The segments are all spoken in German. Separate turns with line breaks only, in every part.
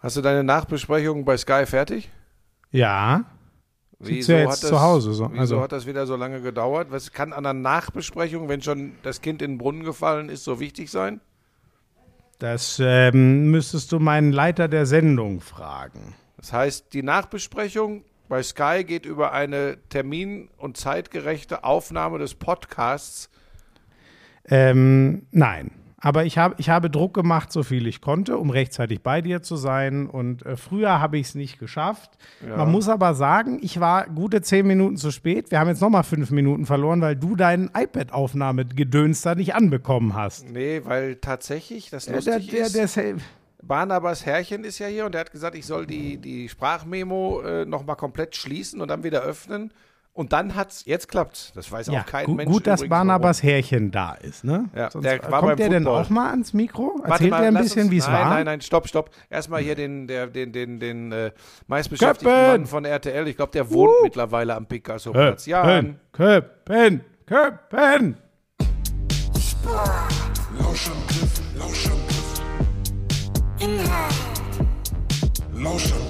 Hast du deine Nachbesprechung bei Sky fertig?
Ja.
Wieso,
ja
hat das,
zu Hause so,
wieso
also-
hat das wieder so lange gedauert? Was kann an der Nachbesprechung, wenn schon das Kind in den Brunnen gefallen ist, so wichtig sein?
Das ähm, müsstest du meinen Leiter der Sendung fragen.
Das heißt, die Nachbesprechung bei Sky geht über eine termin- und zeitgerechte Aufnahme des Podcasts.
Ähm, nein. Aber ich, hab, ich habe Druck gemacht, so viel ich konnte, um rechtzeitig bei dir zu sein. Und äh, früher habe ich es nicht geschafft. Man muss aber sagen, ich war gute zehn Minuten zu spät. Wir haben jetzt nochmal fünf Minuten verloren, weil du deinen iPad-Aufnahmegedöns da nicht anbekommen hast.
Nee, weil tatsächlich, das
Der,
lustig
der,
ist,
der, der,
Barnabas Herrchen ist ja hier und der hat gesagt, ich soll die, die Sprachmemo äh, nochmal komplett schließen und dann wieder öffnen. Und dann hat's, jetzt klappt's. Das weiß
ja,
auch kein
gu
Mensch.
gut, dass Barnabas Härchen da ist, ne?
Ja,
Sonst,
der war
kommt
beim
der denn auch mal ans Mikro?
warum.
Erzählt
mal,
er ein bisschen, wie es
nein,
war?
Nein, nein, stopp, stopp. Erstmal hier den, der, den, den, den äh, meistbeschäftigten
Köppen!
Mann von RTL. Ich glaube, der wohnt mittlerweile am Picasso-Platz. Ja,
Köppen, Köppen, Köppen.
Lauschangriff, Lauschangriff.
Inhalt,
Lauschangriff,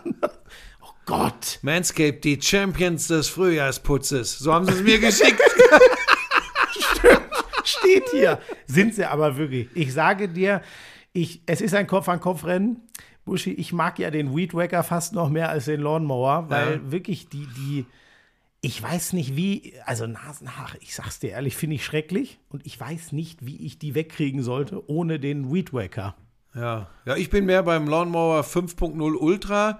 Gott.
Manscaped, die Champions des Frühjahrsputzes. So haben sie es mir geschickt.
Steht hier. Sind sie aber wirklich. Ich sage dir, ich, es ist ein Kopf-an-Kopf-Rennen. Buschi, ich mag ja den Weed Wacker fast noch mehr als den Lawnmower, weil
Ja.
wirklich die, die, ich weiß nicht wie, also Nasenhaare, ich sag's dir ehrlich, finde ich schrecklich und ich weiß nicht, wie ich die wegkriegen sollte ohne den Weed Wacker.
Ja. ja, ich bin mehr beim Lawnmower 5.0 Ultra.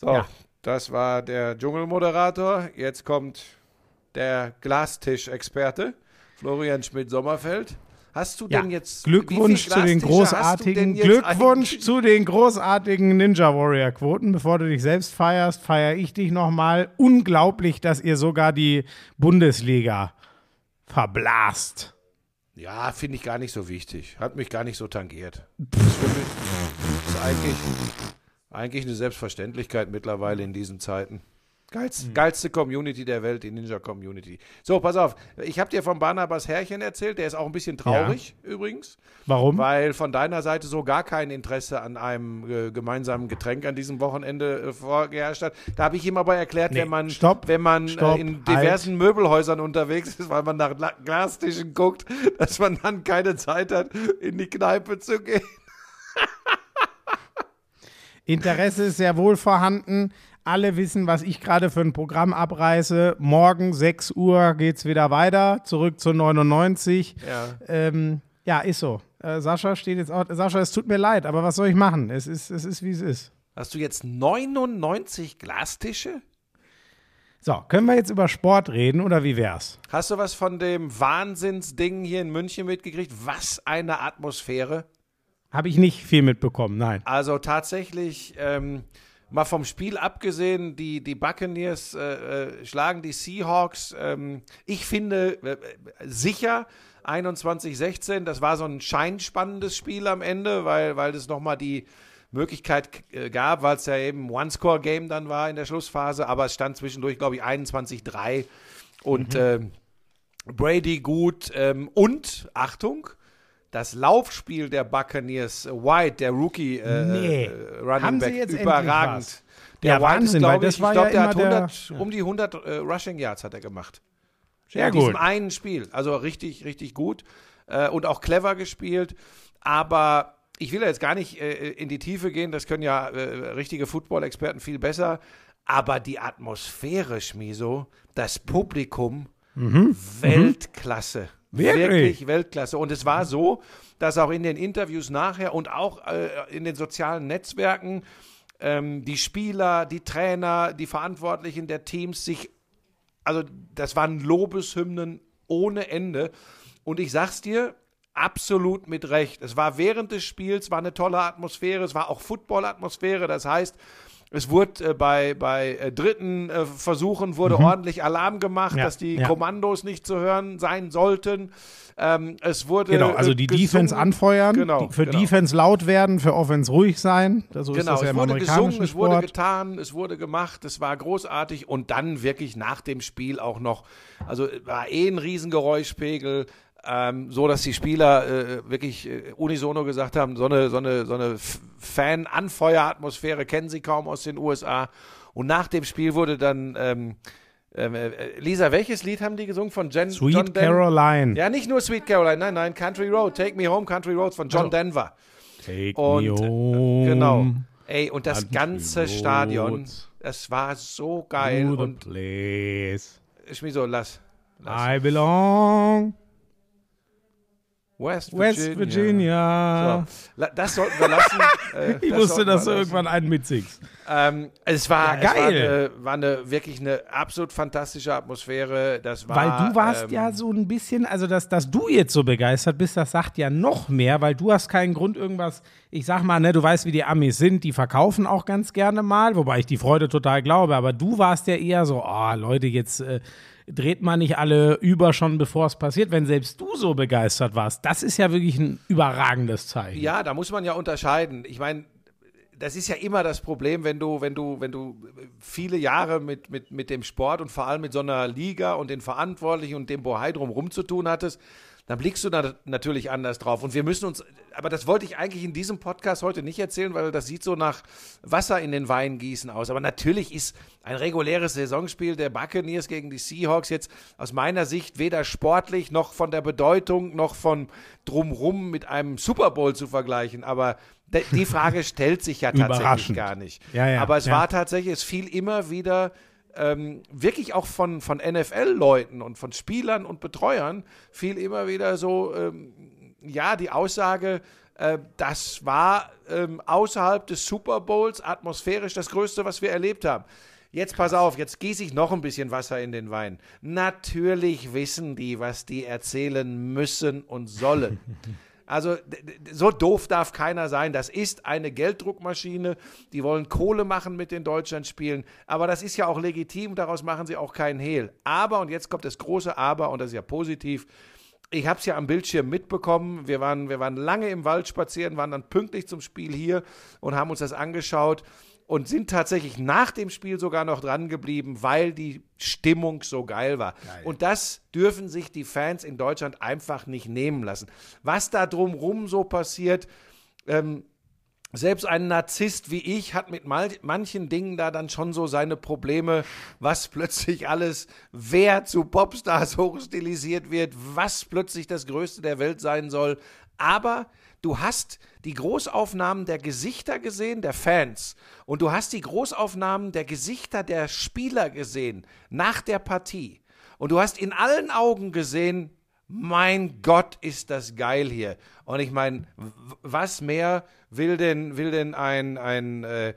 So,
Ja.
das war der Dschungelmoderator. Jetzt kommt der Glastisch-Experte, Florian Schmidt-Sommerfeld. Hast du
Ja,
denn jetzt.
Glückwunsch zu den großartigen Glückwunsch zu den großartigen Ninja Warrior Quoten. Bevor du dich selbst feierst, feiere ich dich nochmal. Unglaublich, dass ihr sogar die Bundesliga verblast.
Ja, finde ich gar nicht so wichtig. Hat mich gar nicht so tangiert. Das ist, für mich, ist eigentlich, eigentlich eine Selbstverständlichkeit mittlerweile in diesen Zeiten. Geilste,
Hm.
geilste Community der Welt, die Ninja-Community. So, pass auf. Ich habe dir von Barnabas Herrchen erzählt. Der ist auch ein bisschen traurig übrigens,
Warum?
weil von deiner Seite so gar kein Interesse an einem äh, gemeinsamen Getränk an diesem Wochenende äh, vorgeherrscht hat. Da habe ich ihm aber erklärt,
Nee,
wenn man,
stopp,
wenn man
stopp,
äh, in
halt.
diversen Möbelhäusern unterwegs ist, weil man nach La Glastischen guckt, dass man dann keine Zeit hat, in die Kneipe zu gehen.
Interesse ist sehr wohl vorhanden, alle wissen, was ich gerade für ein Programm abreiße. Morgen 6 Uhr geht's wieder weiter, zurück zu 99.
Ja.
Ähm, ja, ist so. Äh, Sascha steht jetzt auch. Sascha, es tut mir leid, aber was soll ich machen? Es ist, es ist wie es ist.
Hast du jetzt 99 Glastische?
So, können wir jetzt über Sport reden oder wie wär's?
Hast du was von dem Wahnsinnsding hier in München mitgekriegt? Was eine Atmosphäre.
Habe ich nicht viel mitbekommen, nein.
Also tatsächlich, ähm, mal vom Spiel abgesehen, die, die Buccaneers äh, äh, schlagen die Seahawks. Ähm, ich finde äh, sicher 21-16. Das war so ein scheinspannendes Spiel am Ende, weil, weil das nochmal die Möglichkeit äh, gab, weil es ja eben One-Score-Game dann war in der Schlussphase. Aber es stand zwischendurch, glaube ich, 21-3. Und ähm, Brady gut. Ähm, und, Achtung, das Laufspiel der Buccaneers, äh, White, der Rookie äh,
Nee.
äh, Running
Haben
Back, überragend. Der
Ja,
White
Wahnsinn,
ist, glaube ich, ich glaube,
ja
der hat
immer der-
100, um die 100 äh, Rushing Yards hat er gemacht.
Sehr
in diesem
gut.
einen Spiel. Also richtig, richtig gut äh, und auch clever gespielt. Aber ich will ja jetzt gar nicht äh, in die Tiefe gehen, das können ja äh, richtige Football-Experten viel besser. Aber die Atmosphäre, Schmiso, das Publikum, Weltklasse.
Mhm. Wirklich?
Weltklasse. Und es war so, dass auch in den Interviews nachher und auch äh, in den sozialen Netzwerken ähm, die Spieler, die Trainer, die Verantwortlichen der Teams sich also das waren Lobeshymnen ohne Ende. Und ich sag's dir, absolut mit Recht. Es war während des Spiels, war eine tolle Atmosphäre, es war auch Football-Atmosphäre. Das heißt, es wurde äh, bei, bei äh, dritten äh, Versuchen wurde ordentlich Alarm gemacht,
Mhm. Ja,
dass die
ja.
Kommandos nicht zu hören sein sollten. Ähm, es wurde
Genau, also
äh,
die
gesungen.
Defense anfeuern,
Genau,
die, für
genau.
Defense laut werden, für Offense ruhig sein. So ist
Genau,
das ja
es
im
wurde gesungen, es wurde
Sport.
getan, es wurde gemacht, es war großartig und dann wirklich nach dem Spiel auch noch, also war eh ein Riesengeräuschpegel, ähm, so dass die Spieler äh, wirklich äh, unisono gesagt haben, so eine, so eine, so eine Fan-Anfeueratmosphäre kennen sie kaum aus den USA. Und nach dem Spiel wurde dann, ähm, ähm, äh, Lisa, welches Lied haben die gesungen von Jen,
Sweet
John Den-
Caroline.
Ja, nicht nur Sweet Caroline, nein, nein, Country Road, Take Me Home, Country Roads von John
Also.
Denver.
Take
Und
me
äh,
home.
genau. Ey, und das
Country
ganze
roads
Stadion, es war so geil.
To the
Und
place
Schmiso, lass. lass.
I belong.
West
West
Virginia.
Virginia.
So, das sollten wir lassen. Äh,
Ich
das
wusste, dass du irgendwann einen mitsingst.
Ähm, es war,
Ja, geil.
Es war, eine, war eine wirklich eine absolut fantastische Atmosphäre. Das war,
Weil du warst
ähm,
ja so ein bisschen, also dass, dass du jetzt so begeistert bist, das sagt ja noch mehr, weil du hast keinen Grund irgendwas, ich sag mal, ne, du weißt, wie die Amis sind, die verkaufen auch ganz gerne mal, wobei ich die Freude total glaube, aber du warst ja eher so, oh Leute, jetzt äh, dreht man nicht alle über schon, bevor es passiert, wenn selbst du so begeistert warst. Das ist ja wirklich ein überragendes Zeichen.
Ja, da muss man ja unterscheiden. Ich meine, das ist ja immer das Problem, wenn du, wenn du, wenn du viele Jahre mit, mit, mit dem Sport und vor allem mit so einer Liga und den Verantwortlichen und dem Bohai drumherum zu tun hattest, dann blickst du da natürlich anders drauf. Und wir müssen uns, aber das wollte ich eigentlich in diesem Podcast heute nicht erzählen, weil das sieht so nach Wasser in den Wein gießen aus. Aber natürlich ist ein reguläres Saisonspiel der Buccaneers gegen die Seahawks jetzt aus meiner Sicht weder sportlich noch von der Bedeutung noch von drumrum mit einem Super Bowl zu vergleichen. Aber die Frage stellt sich ja tatsächlich gar nicht.
Ja, ja,
aber es
ja.
war tatsächlich, es fiel immer wieder ähm, wirklich auch von, von NFL-Leuten und von Spielern und Betreuern fiel immer wieder so, ähm, ja, die Aussage, äh, das war ähm, außerhalb des Super Bowls atmosphärisch das Größte, was wir erlebt haben. Jetzt pass auf, jetzt gieße ich noch ein bisschen Wasser in den Wein. Natürlich wissen die, was die erzählen müssen und sollen. Also so doof darf keiner sein. Das ist eine Gelddruckmaschine. Die wollen Kohle machen mit den Deutschlandspielen. Aber das ist ja auch legitim. Daraus machen sie auch keinen Hehl. Aber, und jetzt kommt das große Aber, und das ist ja positiv, ich habe es ja am Bildschirm mitbekommen. Wir waren, wir waren lange im Wald spazieren, waren dann pünktlich zum Spiel hier und haben uns das angeschaut und sind tatsächlich nach dem Spiel sogar noch dran geblieben, weil die Stimmung so geil war. Und das dürfen sich die Fans in Deutschland einfach nicht nehmen lassen. Was da drumrum so passiert, ähm, selbst ein Narzisst wie ich hat mit manchen Dingen da dann schon so seine Probleme, was plötzlich alles, wer zu Popstars hochstilisiert wird, was plötzlich das Größte der Welt sein soll. Aber du hast die Großaufnahmen der Gesichter gesehen, der Fans, und du hast die Großaufnahmen der Gesichter der Spieler gesehen nach der Partie. Und du hast in allen Augen gesehen, mein Gott, ist das geil hier. Und ich meine, was mehr will denn, will denn ein, ein, äh, äh,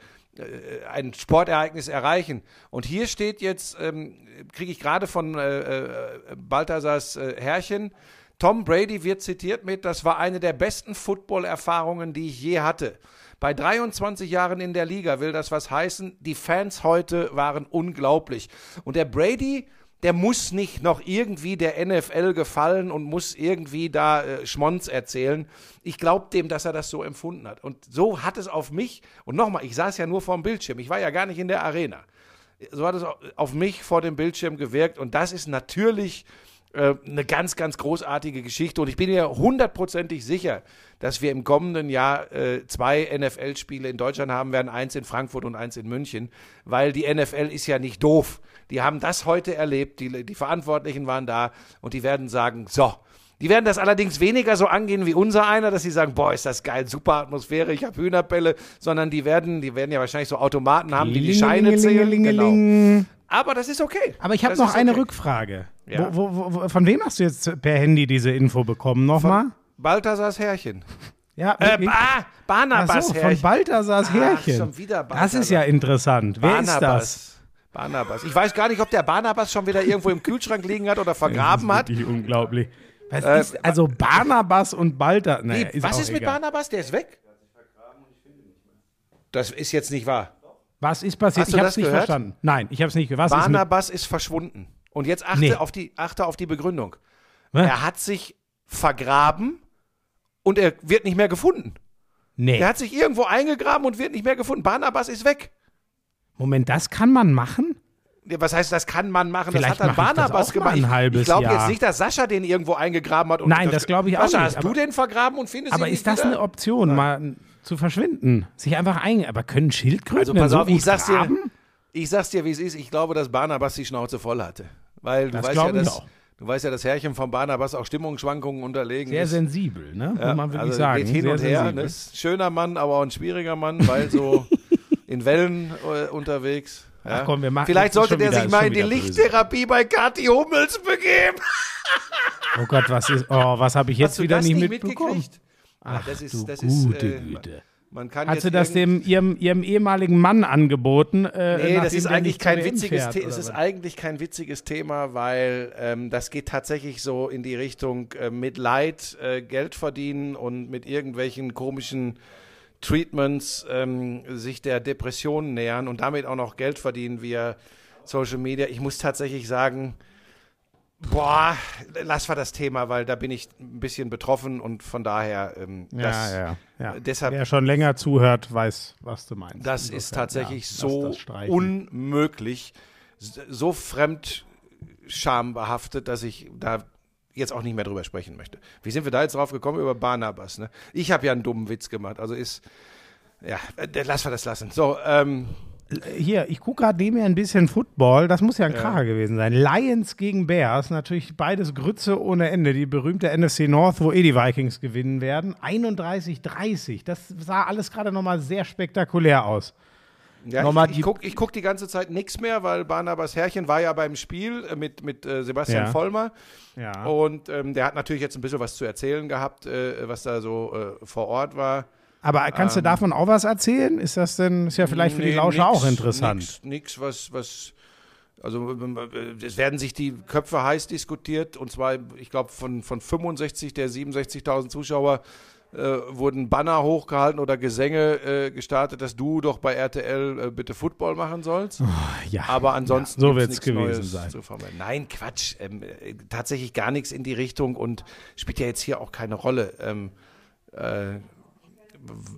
ein Sportereignis erreichen? Und hier steht jetzt, ähm, kriege ich gerade von äh, äh, Balthasars äh, Herrchen, Tom Brady wird zitiert mit, das war eine der besten Football-Erfahrungen, die ich je hatte. Bei 23 Jahren in der Liga will das was heißen. Die Fans heute waren unglaublich. Und der Brady, der muss nicht noch irgendwie der NFL gefallen und muss irgendwie da äh, Schmonz erzählen. Ich glaube dem, dass er das so empfunden hat. Und so hat es auf mich, und nochmal, ich saß ja nur vor dem Bildschirm, ich war ja gar nicht in der Arena. So hat es auf mich vor dem Bildschirm gewirkt. Und das ist natürlich äh, eine ganz, ganz großartige Geschichte. Und ich bin mir hundertprozentig sicher, dass wir im kommenden Jahr äh, zwei NFL-Spiele in Deutschland haben werden, eins in Frankfurt und eins in München, weil die NFL ist ja nicht doof. Die haben das heute erlebt, die, die Verantwortlichen waren da und die werden sagen, so, die werden das allerdings weniger so angehen wie unser einer, dass sie sagen, boah, ist das geil, super Atmosphäre, ich habe Hühnerbälle, sondern die werden, die werden ja wahrscheinlich so Automaten haben, die die Scheine zählen. Genau. Aber das ist okay.
Aber ich habe noch eine
okay.
Rückfrage.
Ja.
Wo, wo, wo, von wem hast du jetzt per Handy diese Info bekommen? Nochmal?
Balthasars Herrchen.
Ja,
Äh, ah, Barnabas
so, von
Herrchen.
Balthasars Härchen.
schon wieder
Das ist ja interessant. Wer ist das?
Barnabas. Barnabas. Ich weiß gar nicht, ob der Barnabas schon wieder irgendwo im Kühlschrank liegen hat oder vergraben hat.
Wirklich unglaublich. Was
Äh,
ist, also Barnabas und Balthasar.
Nee,
Nee,
was ist mit
egal.
Barnabas? Der ist weg. Das ist jetzt nicht wahr.
Was ist passiert?
Hast
ich habe
das
es nicht
gehört?
verstanden. Nein, ich habe es nicht gehört. Was ist
Barnabas ist, verschwunden. Und jetzt achte,
Nee.
auf die, achte auf die Begründung.
mit,
Er hat sich vergraben und er wird nicht mehr gefunden.
Nee.
Er hat sich irgendwo eingegraben und wird nicht mehr gefunden. Barnabas ist weg.
Moment, das kann man machen?
Ja, Was heißt, das kann man machen?
Vielleicht
das hat dann
ich das
Barnabas
auch
gemacht.
ein
Ich-
halbes
ich glaube jetzt nicht, dass Sascha den irgendwo eingegraben hat. Und
Nein, das glaube ich auch
Sascha,
nicht,
hast
aber-
du den vergraben und findest
Aber
ihn
ist
nicht
das
wieder?
eine Option, mal zu verschwinden? Sich einfach ein. Aber können Schildkröten
Also pass
so
auf, ich
gut
sag's dir? Ich sag's dir, wie es ist. Ich glaube, dass Barnabas die Schnauze voll hatte. Weil du
Das
weißt ja, dass, du weißt ja, das Herrchen von Barnabas auch Stimmungsschwankungen unterlegen
Sehr
ist.
sensibel, ne?
Ja,
Muss man wirklich
also
sagen.
geht hin
Sehr
und her. Ne? Ist schöner Mann, aber auch ein schwieriger Mann, weil so in Wellen äh, unterwegs. Ja.
Ach komm, wir machen-
Vielleicht sollte der
wieder-
sich mal in die. Lichttherapie bei Kathi Hummels begeben.
Oh Gott, was ist. Oh, was habe ich jetzt wieder nicht
nicht
mitbekommen?
mitgekriegt?
Ach,
das ist,
du
das
gute
ist, äh,
Güte.
Man kann
Hat sie das dem ihrem, ihrem ehemaligen Mann angeboten? Äh,
Nee, das ist eigentlich kein witziges Thema. Es ist eigentlich kein witziges Thema, weil ähm, das geht tatsächlich so in die Richtung äh, mit Leid äh, Geld verdienen und mit irgendwelchen komischen Treatments ähm, sich der Depression nähern und damit auch noch Geld verdienen via Social Media. Ich muss tatsächlich sagen, boah, lass wir das Thema, weil da bin ich ein bisschen betroffen und von daher ähm, das,
ja, ja, ja.
deshalb
Wer schon länger zuhört, weiß, was du meinst.
das
Insofern,
ist tatsächlich
ja,
so unmöglich, so fremdschambehaftet, dass ich da jetzt auch nicht mehr drüber sprechen möchte. Wie sind wir da jetzt drauf gekommen? Über Barnabas, ne? Ich habe ja einen dummen Witz gemacht, also ist, ja, äh, lass wir das lassen. So, ähm,
Hier, ich gucke gerade neben mir ein bisschen Football. Das muss ja ein Kracher gewesen sein. Lions gegen Bears, natürlich beides Grütze ohne Ende. Die berühmte NFC North, wo eh die Vikings gewinnen werden. 31-30. Das sah alles gerade nochmal sehr spektakulär aus.
ja,
Nochmal
ich, ich gucke ich guck die ganze Zeit nichts mehr, weil Barnabas Herrchen war ja beim Spiel äh, mit, mit äh, Sebastian
Ja.
Vollmer.
Ja.
Und ähm, der hat natürlich jetzt ein bisschen was zu erzählen gehabt, äh, was da so äh, vor Ort war.
Aber kannst du davon auch was erzählen? Ist das denn, ist ja vielleicht für die
Ähm, Nee,
Lauscher
nix,
auch interessant.
Nix, nix, was, was, also es werden sich die Köpfe heiß diskutiert und zwar, ich glaube, von, von 65 der 67.000 Zuschauer äh, wurden Banner hochgehalten oder Gesänge äh, gestartet, dass du doch bei RTL äh, bitte Football machen sollst.
Ja.
Aber ansonsten
Ja, so wird's
nichts
gewesen
Neues
sein.
Nein, Quatsch. Ähm, äh, tatsächlich gar nichts in die Richtung und spielt ja jetzt hier auch keine Rolle. Ähm, äh,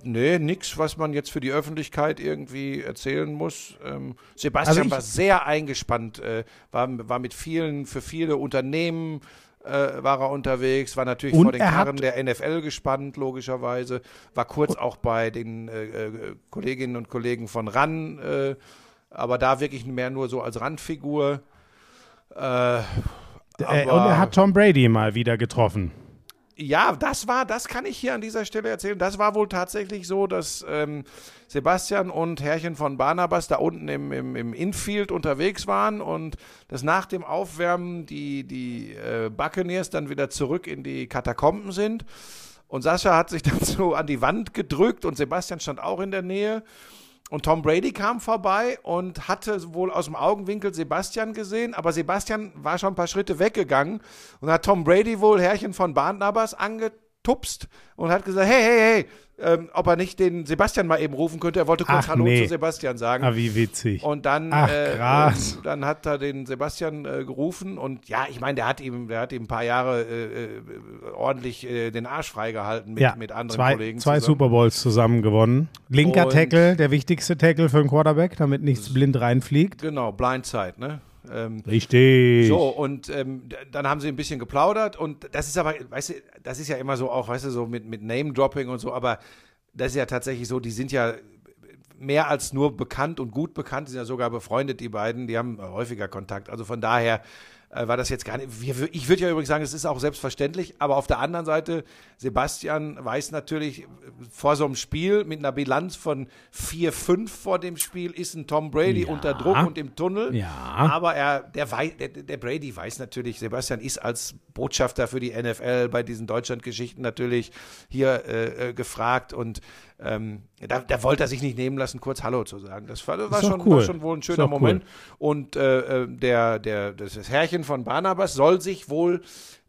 nee, nix, was man jetzt für die Öffentlichkeit irgendwie erzählen muss. Ähm, Sebastian
Also
war sehr eingespannt, äh, war, war mit vielen, für viele Unternehmen äh, war er unterwegs, war natürlich
Und
vor den Karren der NFL gespannt, logischerweise, war kurz auch bei den äh, äh, Kolleginnen und Kollegen von RAN, äh, aber da wirklich mehr nur so als Randfigur. Äh,
und er hat Tom Brady mal wieder getroffen.
Ja, das war, das kann ich hier an dieser Stelle erzählen. Das war wohl tatsächlich so, dass ähm, Sebastian und Herrchen von Barnabas da unten im, im, im Infield unterwegs waren und dass nach dem Aufwärmen die, die äh, Buccaneers dann wieder zurück in die Katakomben sind. Und Sascha hat sich dann so an die Wand gedrückt und Sebastian stand auch in der Nähe. Und Tom Brady kam vorbei und hatte wohl aus dem Augenwinkel Sebastian gesehen, aber Sebastian war schon ein paar Schritte weggegangen und hat Tom Brady wohl Herrchen von Barnabas angetupst und hat gesagt, hey, hey, hey, ähm, ob er nicht den Sebastian mal eben rufen könnte. Er wollte kurz
Ach,
Hallo
nee.
zu Sebastian sagen.
Ah, wie witzig.
Und dann,
Ach,
äh, äh, dann hat er den Sebastian äh, gerufen und ja, ich meine, der hat ihm, der hat ihm ein paar Jahre äh, äh, ordentlich äh, den Arsch freigehalten mit,
ja,
mit anderen
zwei,
Kollegen.
zwei
zusammen.
Super Bowls zusammen gewonnen. Linker
Und-
Tackle, der wichtigste Tackle für einen Quarterback, damit nichts blind reinfliegt.
Genau, Blindside, ne? Ähm,
Richtig.
So, und ähm, dann haben sie ein bisschen geplaudert und das ist aber, weißt du, das ist ja immer so auch, weißt du, so mit, mit Name-Dropping und so, aber das ist ja tatsächlich so, die sind ja mehr als nur bekannt und gut bekannt, die sind ja sogar befreundet, die beiden, die haben häufiger Kontakt. Also von daher äh, war das jetzt gar nicht, wir, ich würde ja übrigens sagen, es ist auch selbstverständlich, aber auf der anderen Seite, Sebastian weiß natürlich, vor so einem Spiel mit einer Bilanz von 4-5 vor dem Spiel ist ein Tom Brady
Ja.
unter Druck und im Tunnel.
Ja.
Aber er, der, der, der Brady weiß natürlich, Sebastian ist als Botschafter für die NFL bei diesen Deutschlandgeschichten natürlich hier äh, äh, gefragt und ähm, da, da wollte er sich nicht nehmen lassen, kurz Hallo zu sagen. Das war, war, schon,
cool.
war schon wohl ein schöner
doch cool.
Moment. Und äh, äh, der, der, das das Herrchen von Barnabas soll sich wohl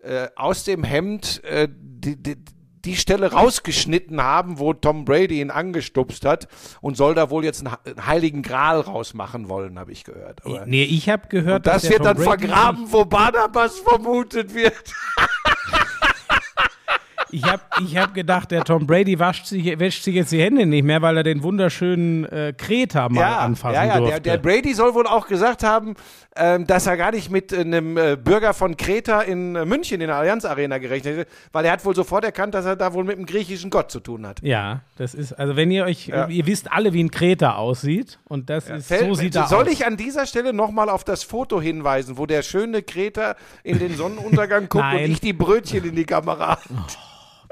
äh, aus dem Hemd äh, die, die, die Stelle rausgeschnitten haben, wo Tom Brady ihn angestupst hat und soll da wohl jetzt einen, heiligen Gral rausmachen wollen, habe ich gehört. Aber
Nee, ich habe gehört,
und das wird dann
Brady
vergraben, wo Barnabas vermutet wird.
Ich habe ich hab gedacht, der Tom Brady wascht sich, wäscht sich jetzt die Hände nicht mehr, weil er den wunderschönen äh, Kreta mal anfassen
ja, ja.
durfte.
Der, der Brady soll wohl auch gesagt haben, ähm, dass er gar nicht mit äh, einem äh, Bürger von Kreta in äh, München in der Allianz Arena gerechnet hat, weil er hat wohl sofort erkannt, dass er da wohl mit einem griechischen Gott zu tun hat.
ja, das ist, also wenn ihr euch,
Ja.
ihr wisst alle, wie ein Kreta aussieht und das ist,
Fällt-
so sieht er
soll
aus.
ich an dieser Stelle nochmal auf das Foto hinweisen, wo der schöne Kreta in den Sonnenuntergang guckt und ich die Brötchen in die Kamera.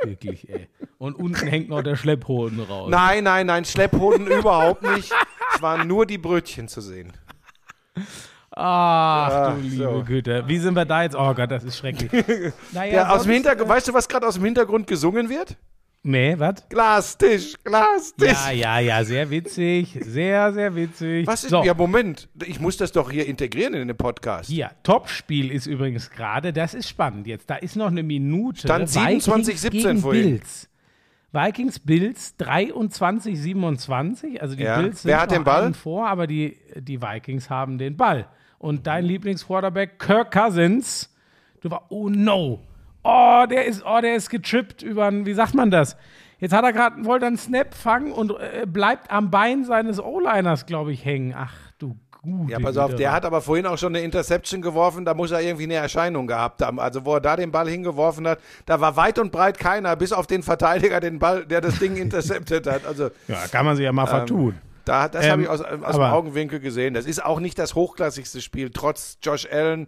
Wirklich, ey. Und unten hängt noch der Schlepphoden raus.
Nein, nein, nein, Schlepphoden überhaupt nicht. Es waren nur die Brötchen zu sehen.
Ach
Ja,
du liebe
so.
Güte. Wie sind wir da jetzt? Oh Gott, das ist schrecklich. Naja,
Ja, aus dem Hintergrund, weißt du, was gerade aus dem Hintergrund gesungen wird?
Nee, was?
Glastisch, Glastisch.
Ja, ja, ja, sehr witzig. Sehr, sehr witzig.
Was ist,
so,
ja, Moment, ich muss das doch hier integrieren in den Podcast.
hier, Topspiel ist übrigens gerade, das ist spannend jetzt. Da ist noch eine Minute.
Stand 27, 17
gegen
vorhin.
Bills. Vikings Bills 23, 27. Also die
Ja.
Bills sind
Wer hat den Ball?
vor, aber die, die Vikings haben den Ball. Und dein Lieblingsquarterback Kirk Cousins, du war, oh no. Oh, der ist, oh, der ist getrippt über einen, wie sagt man das? Jetzt hat er gerade, wollte einen Snap fangen und äh, bleibt am Bein seines O-Liners, glaube ich, hängen. Ach du gute
Ja, pass auf, der hat aber vorhin auch schon eine Interception geworfen, da muss er irgendwie eine Erscheinung gehabt haben. Also wo er da den Ball hingeworfen hat, da war weit und breit keiner, bis auf den Verteidiger, den Ball, der das Ding interceptet hat. Also
Ja, kann man sich ja mal vertun.
da, das
Ähm,
habe ich aus, aus dem Augenwinkel gesehen. Das ist auch nicht das hochklassigste Spiel, trotz Josh Allen.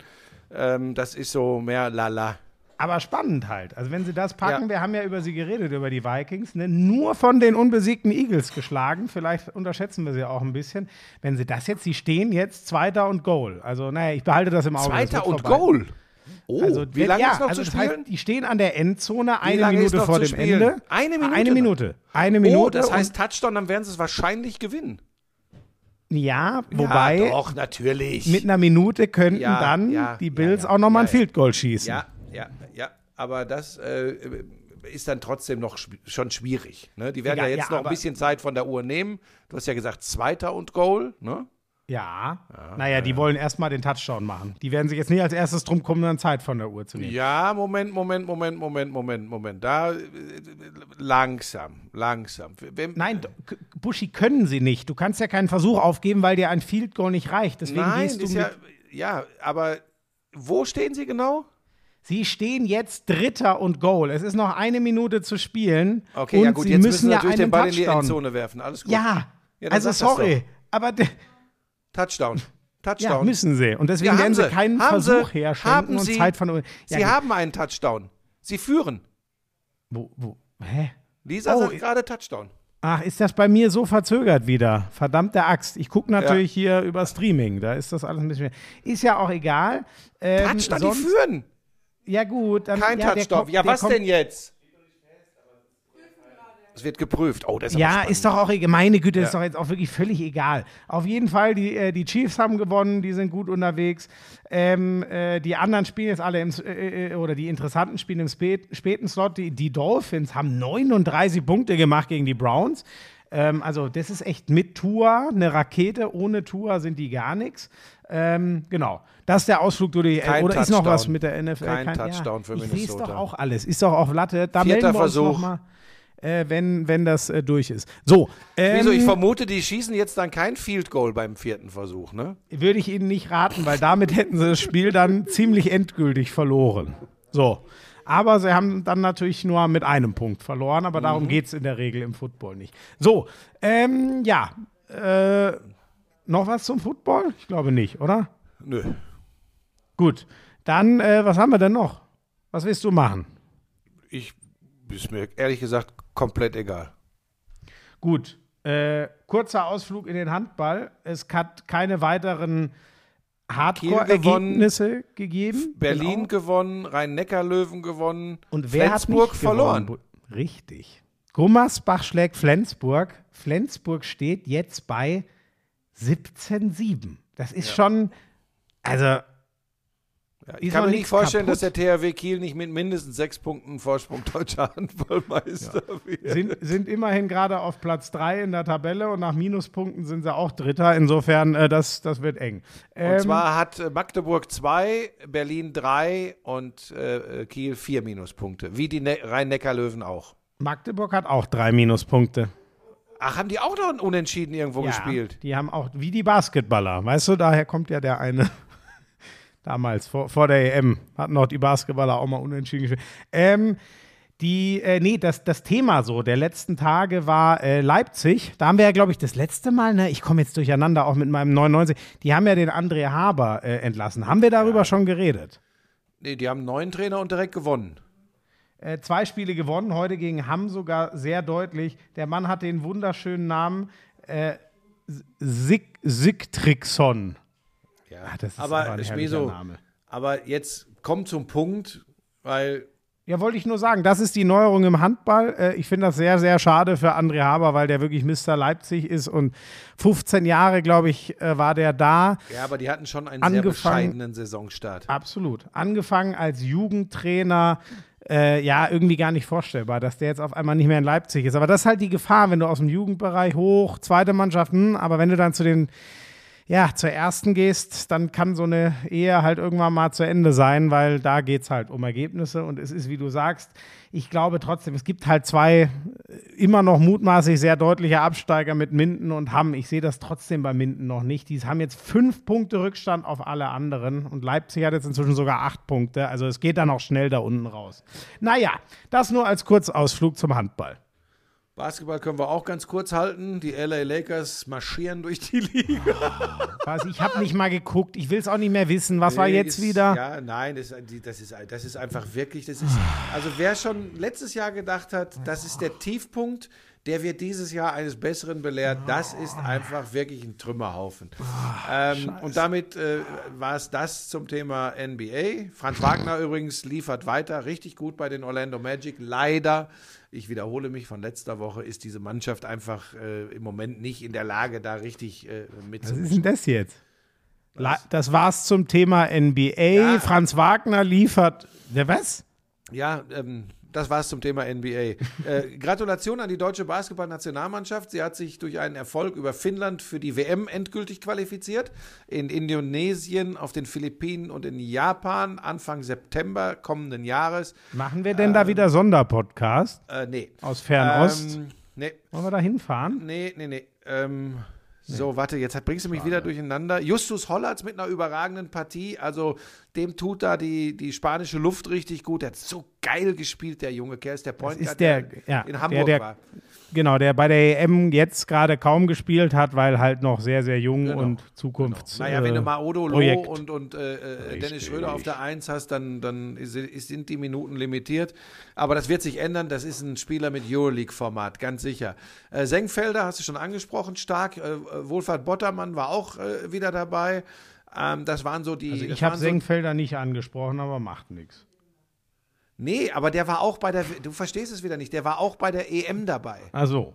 Ähm, das ist so mehr lala.
Aber spannend halt. Also wenn sie das packen,
Ja.
wir haben ja über sie geredet, über die Vikings, ne? nur von den unbesiegten Eagles geschlagen. Vielleicht unterschätzen wir sie auch ein bisschen. Wenn sie das jetzt, sie stehen jetzt Zweiter und Goal. Also naja, ich behalte das im Auge.
Zweiter und
vorbei.
Goal. Oh,
Also,
wie lange
ja,
ist noch
also
zu
das heißt,
spielen?
die stehen an der Endzone, eine Minute vor dem
spielen?
Ende.
Eine Minute
Eine? Minute. Eine Minute.
oh, das heißt Touchdown, dann werden sie es wahrscheinlich gewinnen.
ja, wobei
ja, doch, natürlich.
mit einer Minute könnten
Ja,
dann
ja,
die
ja,
Bills
ja,
auch nochmal
ja,
ein Field Goal schießen.
Ja, ja, ja. Aber das äh, ist dann trotzdem noch schon schwierig. Ne? Die werden
Ja,
ja, jetzt
ja,
noch ein bisschen Zeit von der Uhr nehmen. Du hast ja gesagt, Zweiter und Goal. Ne?
Ja. naja, die wollen erstmal den Touchdown machen. Die werden sich jetzt nicht als erstes drum kommen, dann Zeit von der Uhr zu nehmen.
Ja, Moment, Moment, Moment, Moment, Moment, Moment. Da äh, langsam, langsam. Wem,
Nein, Buschi können sie nicht. Du kannst ja keinen Versuch aufgeben, weil dir ein Field Goal nicht reicht. Deswegen
Nein,
gehst du
ist ja, ja, aber wo stehen sie genau?
Sie stehen jetzt Dritter und Goal. Es ist noch eine Minute zu spielen.
Okay,
und
ja gut,
Sie
jetzt
müssen
müssen
ja
natürlich den Ball in die
Touchdown.
Endzone werfen. Alles gut.
Ja,
Ja,
also sorry, aber de-
Touchdown.
ja,
Touchdown.
müssen sie. Und deswegen
Ja, haben
werden sie
sie.
keinen
Haben
Versuch
sie.
herschenken
Haben
und
sie.
Zeit von. Ja,
Sie
gut.
haben einen Touchdown. Sie führen.
Wo, wo, hä?
Lisa
Oh,
sagt gerade Touchdown.
Ach, ist das bei mir so verzögert wieder? Verdammte Axt. Ich gucke natürlich hier über Streaming. Da ist das alles ein bisschen. Ist ja auch egal. Ähm,
Touchdown, die führen.
Ja, gut. Dann,
Kein
ja,
Touchdown. ja, was denn jetzt? Es wird geprüft. Oh, das ist
Ja, ist doch auch. Meine Güte, ist
Ja.
doch jetzt auch wirklich völlig egal. Auf jeden Fall, die, äh, die Chiefs haben gewonnen, die sind gut unterwegs. Ähm, äh, die anderen spielen jetzt alle im, S- äh, äh, oder die interessanten spielen im spät, späten Slot. Die, die Dolphins haben 39 Punkte gemacht gegen die Browns. Ähm, also, das ist echt mit Tour eine Rakete. Ohne Tour sind die gar nichts. Ähm, genau. Das ist der Ausflug durch die
Kein
Oder ist noch was
Touchdown.
mit der NFL?
Kein Touchdown für
ich Ich
Minnesota.
doch auch alles. Ist doch auf Latte. Da
Vierter
melden wir uns
Versuch.
noch mal äh, wenn, wenn das äh, durch ist. So, ähm,
Wieso? Ich vermute, die schießen jetzt dann kein Field Goal beim vierten Versuch, ne?
würde ich Ihnen nicht raten, weil damit hätten Sie das Spiel dann ziemlich endgültig verloren. So. Aber sie haben dann natürlich nur mit einem Punkt verloren, aber
Mhm.
darum geht es in der Regel im Football nicht. So, ähm, ja. Äh, noch was zum Football? Ich glaube nicht, oder?
Nö.
Gut. Dann, äh, was haben wir denn noch? Was willst du machen?
Ich ist mir ehrlich gesagt komplett egal.
Gut. Äh, kurzer Ausflug in den Handball. Es hat keine weiteren Hardcore-Ergebnisse gegeben.
Berlin
Genau.
gewonnen, Rhein-Neckar-Löwen gewonnen,
Und wer
Flensburg
hat nicht
verloren.
gewonnen? Richtig. Gummersbach schlägt Flensburg. Flensburg steht jetzt bei 17,7. Das ist schon, also
Ja, ich kann mir nicht vorstellen, dass der
kaputt.
THW Kiel nicht mit mindestens sechs Punkten Vorsprung deutscher Handballmeister wird.
sind, sind immerhin gerade auf Platz 3 in der Tabelle und nach Minuspunkten sind sie auch Dritter. Insofern, äh, das, das wird eng.
Und
Ähm,
zwar hat äh, Magdeburg zwei, Berlin drei und äh, Kiel vier Minuspunkte. Wie die ne Rhein-Neckar-Löwen auch.
Magdeburg hat auch drei Minuspunkte.
Ach, haben die auch noch Unentschieden irgendwo gespielt?
Die haben auch, wie die Basketballer, weißt du, daher kommt ja der eine. Damals, vor, vor der EM, hatten noch die Basketballer auch mal unentschieden gespielt. Ähm, die, äh, nee, das, das Thema so der letzten Tage war äh, Leipzig. Da haben wir ja, glaube ich, das letzte Mal, ne, ich komme jetzt durcheinander auch mit meinem 99, die haben ja den André Haber äh, entlassen. Haben wir darüber schon geredet?
Nee, die haben einen neuen Trainer und direkt gewonnen.
Äh, zwei Spiele gewonnen, heute gegen Hamm sogar sehr deutlich. Der Mann hat den wunderschönen Namen äh, Sig Sigtrixon.
Ja,
Ah, das ist
aber
aber ein
ist mir
herrlicher
so.
Name.
Aber jetzt kommt zum Punkt, weil
Ja, wollte ich nur sagen, das ist die Neuerung im Handball. Äh, ich finde das sehr, sehr schade für André Haber, weil der wirklich Mr. Leipzig ist und 15 Jahre, glaube ich, äh, war der da.
ja, aber die hatten schon einen
Angefangen-
sehr bescheidenen Saisonstart.
Absolut. Angefangen als Jugendtrainer, äh, ja, irgendwie gar nicht vorstellbar, dass der jetzt auf einmal nicht mehr in Leipzig ist. Aber das ist halt die Gefahr, wenn du aus dem Jugendbereich hoch, zweite Mannschaft, hm, aber wenn du dann zu den ja, zur ersten gehst, dann kann so eine Ehe halt irgendwann mal zu Ende sein, weil da geht es halt um Ergebnisse und es ist, wie du sagst, ich glaube trotzdem, es gibt halt zwei äh, immer noch mutmaßlich sehr deutliche Absteiger mit Minden und Hamm. Ich sehe das trotzdem bei Minden noch nicht. Die haben jetzt fünf Punkte Rückstand auf alle anderen und Leipzig hat jetzt inzwischen sogar acht Punkte. Also es geht dann auch schnell da unten raus. Naja, das nur als Kurzausflug zum Handball.
Basketball können wir auch ganz kurz halten. Die LA Lakers marschieren durch die Liga.
Was, ich habe nicht mal geguckt, ich will es auch nicht mehr wissen. Was war
Nee,
jetzt
ist,
wieder?
Ja, nein, das, das, ist, das ist einfach wirklich, das ist, also wer schon letztes Jahr gedacht hat, das ist der Tiefpunkt, der wird dieses Jahr eines Besseren belehrt. Das ist einfach wirklich ein Trümmerhaufen. ähm, und damit äh, war es das zum Thema NBA. Franz Wagner übrigens liefert weiter richtig gut bei den Orlando Magic. Leider, ich wiederhole mich von letzter Woche, ist diese Mannschaft einfach äh, im Moment nicht in der Lage, da richtig äh,
Was ist denn das jetzt? La das war's zum Thema NBA.
Ja.
Franz Wagner liefert. Der was?
Ja, ähm, das war's zum Thema NBA. äh, Gratulation an die deutsche Basketballnationalmannschaft. Sie hat sich durch einen Erfolg über Finnland für die WM endgültig qualifiziert. In Indonesien, auf den Philippinen und in Japan Anfang September kommenden Jahres.
Machen wir denn da wieder Sonderpodcast
Äh, nee.
aus Fernost?
Ähm, nee,
Wollen wir da hinfahren?
nee, nee, nee. Ähm, so, warte, jetzt bringst du mich wieder durcheinander. Justus Hollatz mit einer überragenden Partie. Also dem tut da die, die spanische Luft richtig gut. Der hat so geil gespielt, der junge Kerl. Ist der Point
ist
Guard,
der- ja,
in
der-
Hamburg
der-
war.
Genau, der bei der EM jetzt gerade kaum gespielt hat, weil halt noch sehr, sehr jung
Genau,
und Zukunfts.
Naja, wenn du
äh,
Maodo Loh
Projekt.
und, und äh, äh, Dennis. Schröder auf der Eins hast, dann, dann sind die Minuten limitiert. Aber das wird sich ändern. Das ist ein Spieler mit Euroleague-Format, ganz sicher. Äh, Senkfelder hast du schon angesprochen, stark. Äh, Wohlfahrt Bottermann war auch äh, wieder dabei. Ähm, das waren so die.
Also ich habe
waren so,
Senkfelder nicht angesprochen, aber macht nichts.
Nee, aber der war auch bei der. Du verstehst es wieder nicht. Der war auch bei der EM dabei.
Also,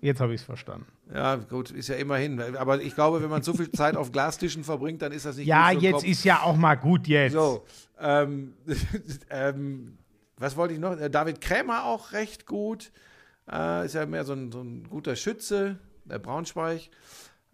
jetzt habe ich es verstanden.
Ja, gut, ist ja immerhin. Aber ich glaube, wenn man so viel Zeit auf Glastischen verbringt, dann ist das nicht
Ja, jetzt
Kopf.
ist ja auch mal gut jetzt.
So, ähm, ähm, was wollte ich noch? Äh, David Krämer auch recht gut. Äh, ist ja mehr so ein, so ein guter Schütze, der Braunschweig.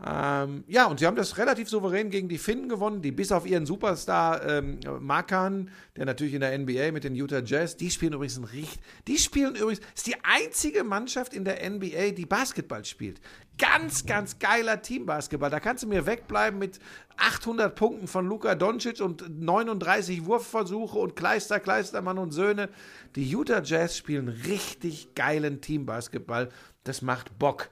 Ähm, ja, und sie haben das relativ souverän gegen die Finnen gewonnen, die bis auf ihren Superstar ähm, Makan, der natürlich in der NBA mit den Utah Jazz, die spielen übrigens ein richtig, die spielen übrigens, ist die einzige Mannschaft in der NBA, die Basketball spielt. Ganz, ganz geiler Teambasketball. Da kannst du mir wegbleiben mit 800 Punkten von Luka Doncic und 39 Wurfversuche und Kleister, Kleistermann und Söhne. Die Utah Jazz spielen richtig geilen Teambasketball. Das macht Bock.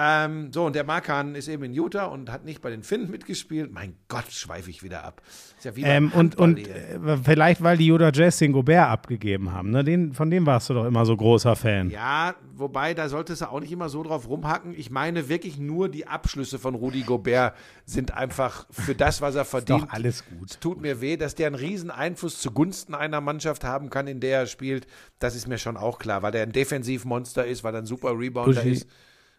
Ähm, so, und der Markan ist eben in Utah und hat nicht bei den Finnen mitgespielt. Mein Gott, schweife ich wieder ab. Ist ja wie
Ähm, und und äh, vielleicht, weil die Yoda Jazz den Gobert abgegeben haben. Ne? Den, von dem warst du doch immer so großer Fan.
Ja, wobei, da solltest du auch nicht immer so drauf rumhacken. Ich meine wirklich nur, die Abschlüsse von Rudi Gobert sind einfach für das, was er verdient.
Doch alles gut.
Es tut mir weh, dass der einen riesen Einfluss zugunsten einer Mannschaft haben kann, in der er spielt. Das ist mir schon auch klar, weil der ein Defensivmonster ist, weil er ein super Rebounder
Buschi.
ist,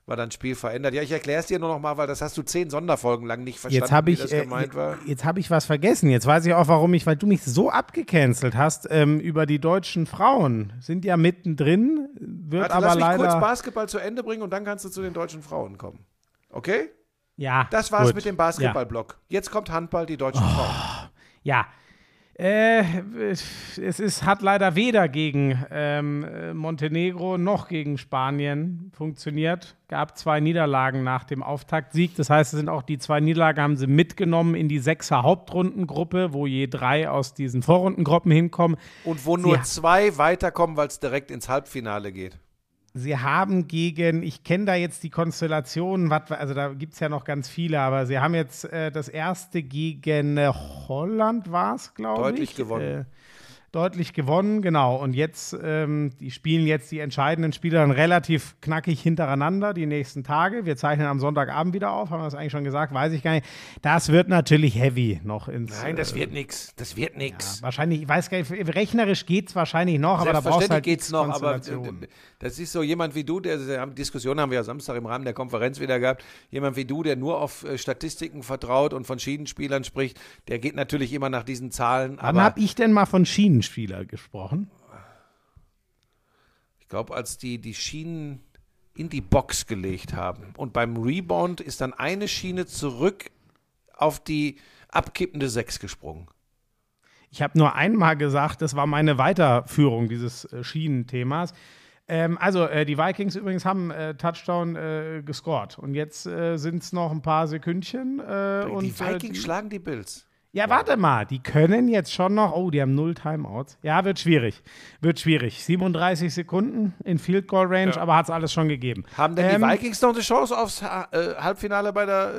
weil er ein Spiel verändert. Ja, ich erkläre es dir nur noch mal, weil das hast du zehn Sonderfolgen lang nicht verstanden,
Jetzt habe
wie
ich,
das
äh,
gemeint war.
jetzt habe ich was vergessen. Jetzt weiß ich auch, warum ich, weil du mich so abgecancelt hast ähm, über die deutschen Frauen. Sind ja mittendrin, wird
Warte,
aber
lass mich kurz
leider.
Basketball zu Ende bringen und dann kannst du zu den deutschen Frauen kommen. Okay?
Ja,
Das war's
gut.
mit dem Basketballblock. Jetzt kommt Handball, die deutschen
Oh.
Frauen.
Ja. Äh, es ist, hat leider weder gegen ähm, äh, Montenegro noch gegen Spanien funktioniert. Gab zwei Niederlagen nach dem Auftaktsieg. Das heißt, es sind auch die zwei Niederlagen haben sie mitgenommen in die sechser Hauptrundengruppe, wo je drei aus diesen Vorrundengruppen hinkommen.
Und wo nur zwei weiterkommen, weil es direkt ins Halbfinale geht.
Sie haben gegen, ich kenne da jetzt die Konstellationen, also da gibt es ja noch ganz viele, aber sie haben jetzt äh, das erste gegen äh, Holland, war es, glaube ich.
Deutlich gewonnen.
Deutlich gewonnen, genau. Und jetzt, ähm, die spielen jetzt die entscheidenden Spiele dann relativ knackig hintereinander die nächsten Tage. Wir zeichnen am Sonntagabend wieder auf, haben wir das eigentlich schon gesagt, weiß ich gar nicht. Das wird natürlich heavy noch ins.
Nein, das
äh,
wird nix. Das wird nix.
Wahrscheinlich, ich weiß gar nicht, rechnerisch geht es wahrscheinlich noch, aber da brauchst du
Selbstverständlich
halt
geht's noch, aber das ist so jemand wie du, der, Diskussion haben wir ja Samstag im Rahmen der Konferenz wieder gehabt, jemand wie du, der nur auf äh, Statistiken vertraut und von Schienenspielern spricht, der geht natürlich immer nach diesen Zahlen,
Wann habe ich denn mal von Schienenspieler gesprochen?
ich glaube, als die die Schienen in die Box gelegt haben und beim Rebound ist dann eine Schiene zurück auf die abkippende Sechs gesprungen.
Ich habe nur einmal gesagt, das war meine Weiterführung dieses äh, Schienenthemas. Ähm, also, äh, die Vikings übrigens haben äh, Touchdown äh, gescored. Und jetzt äh, sind es noch ein paar Sekündchen. Äh, und,
die Vikings schlagen die Bills.
Ja, warte mal, die können jetzt schon noch. Oh, die haben null Timeouts. Ja, wird schwierig. Wird schwierig. 37 Sekunden in Field Goal Range, aber hat es alles schon gegeben.
Haben denn
Ähm,
die Vikings noch eine Chance aufs äh, Halbfinale bei der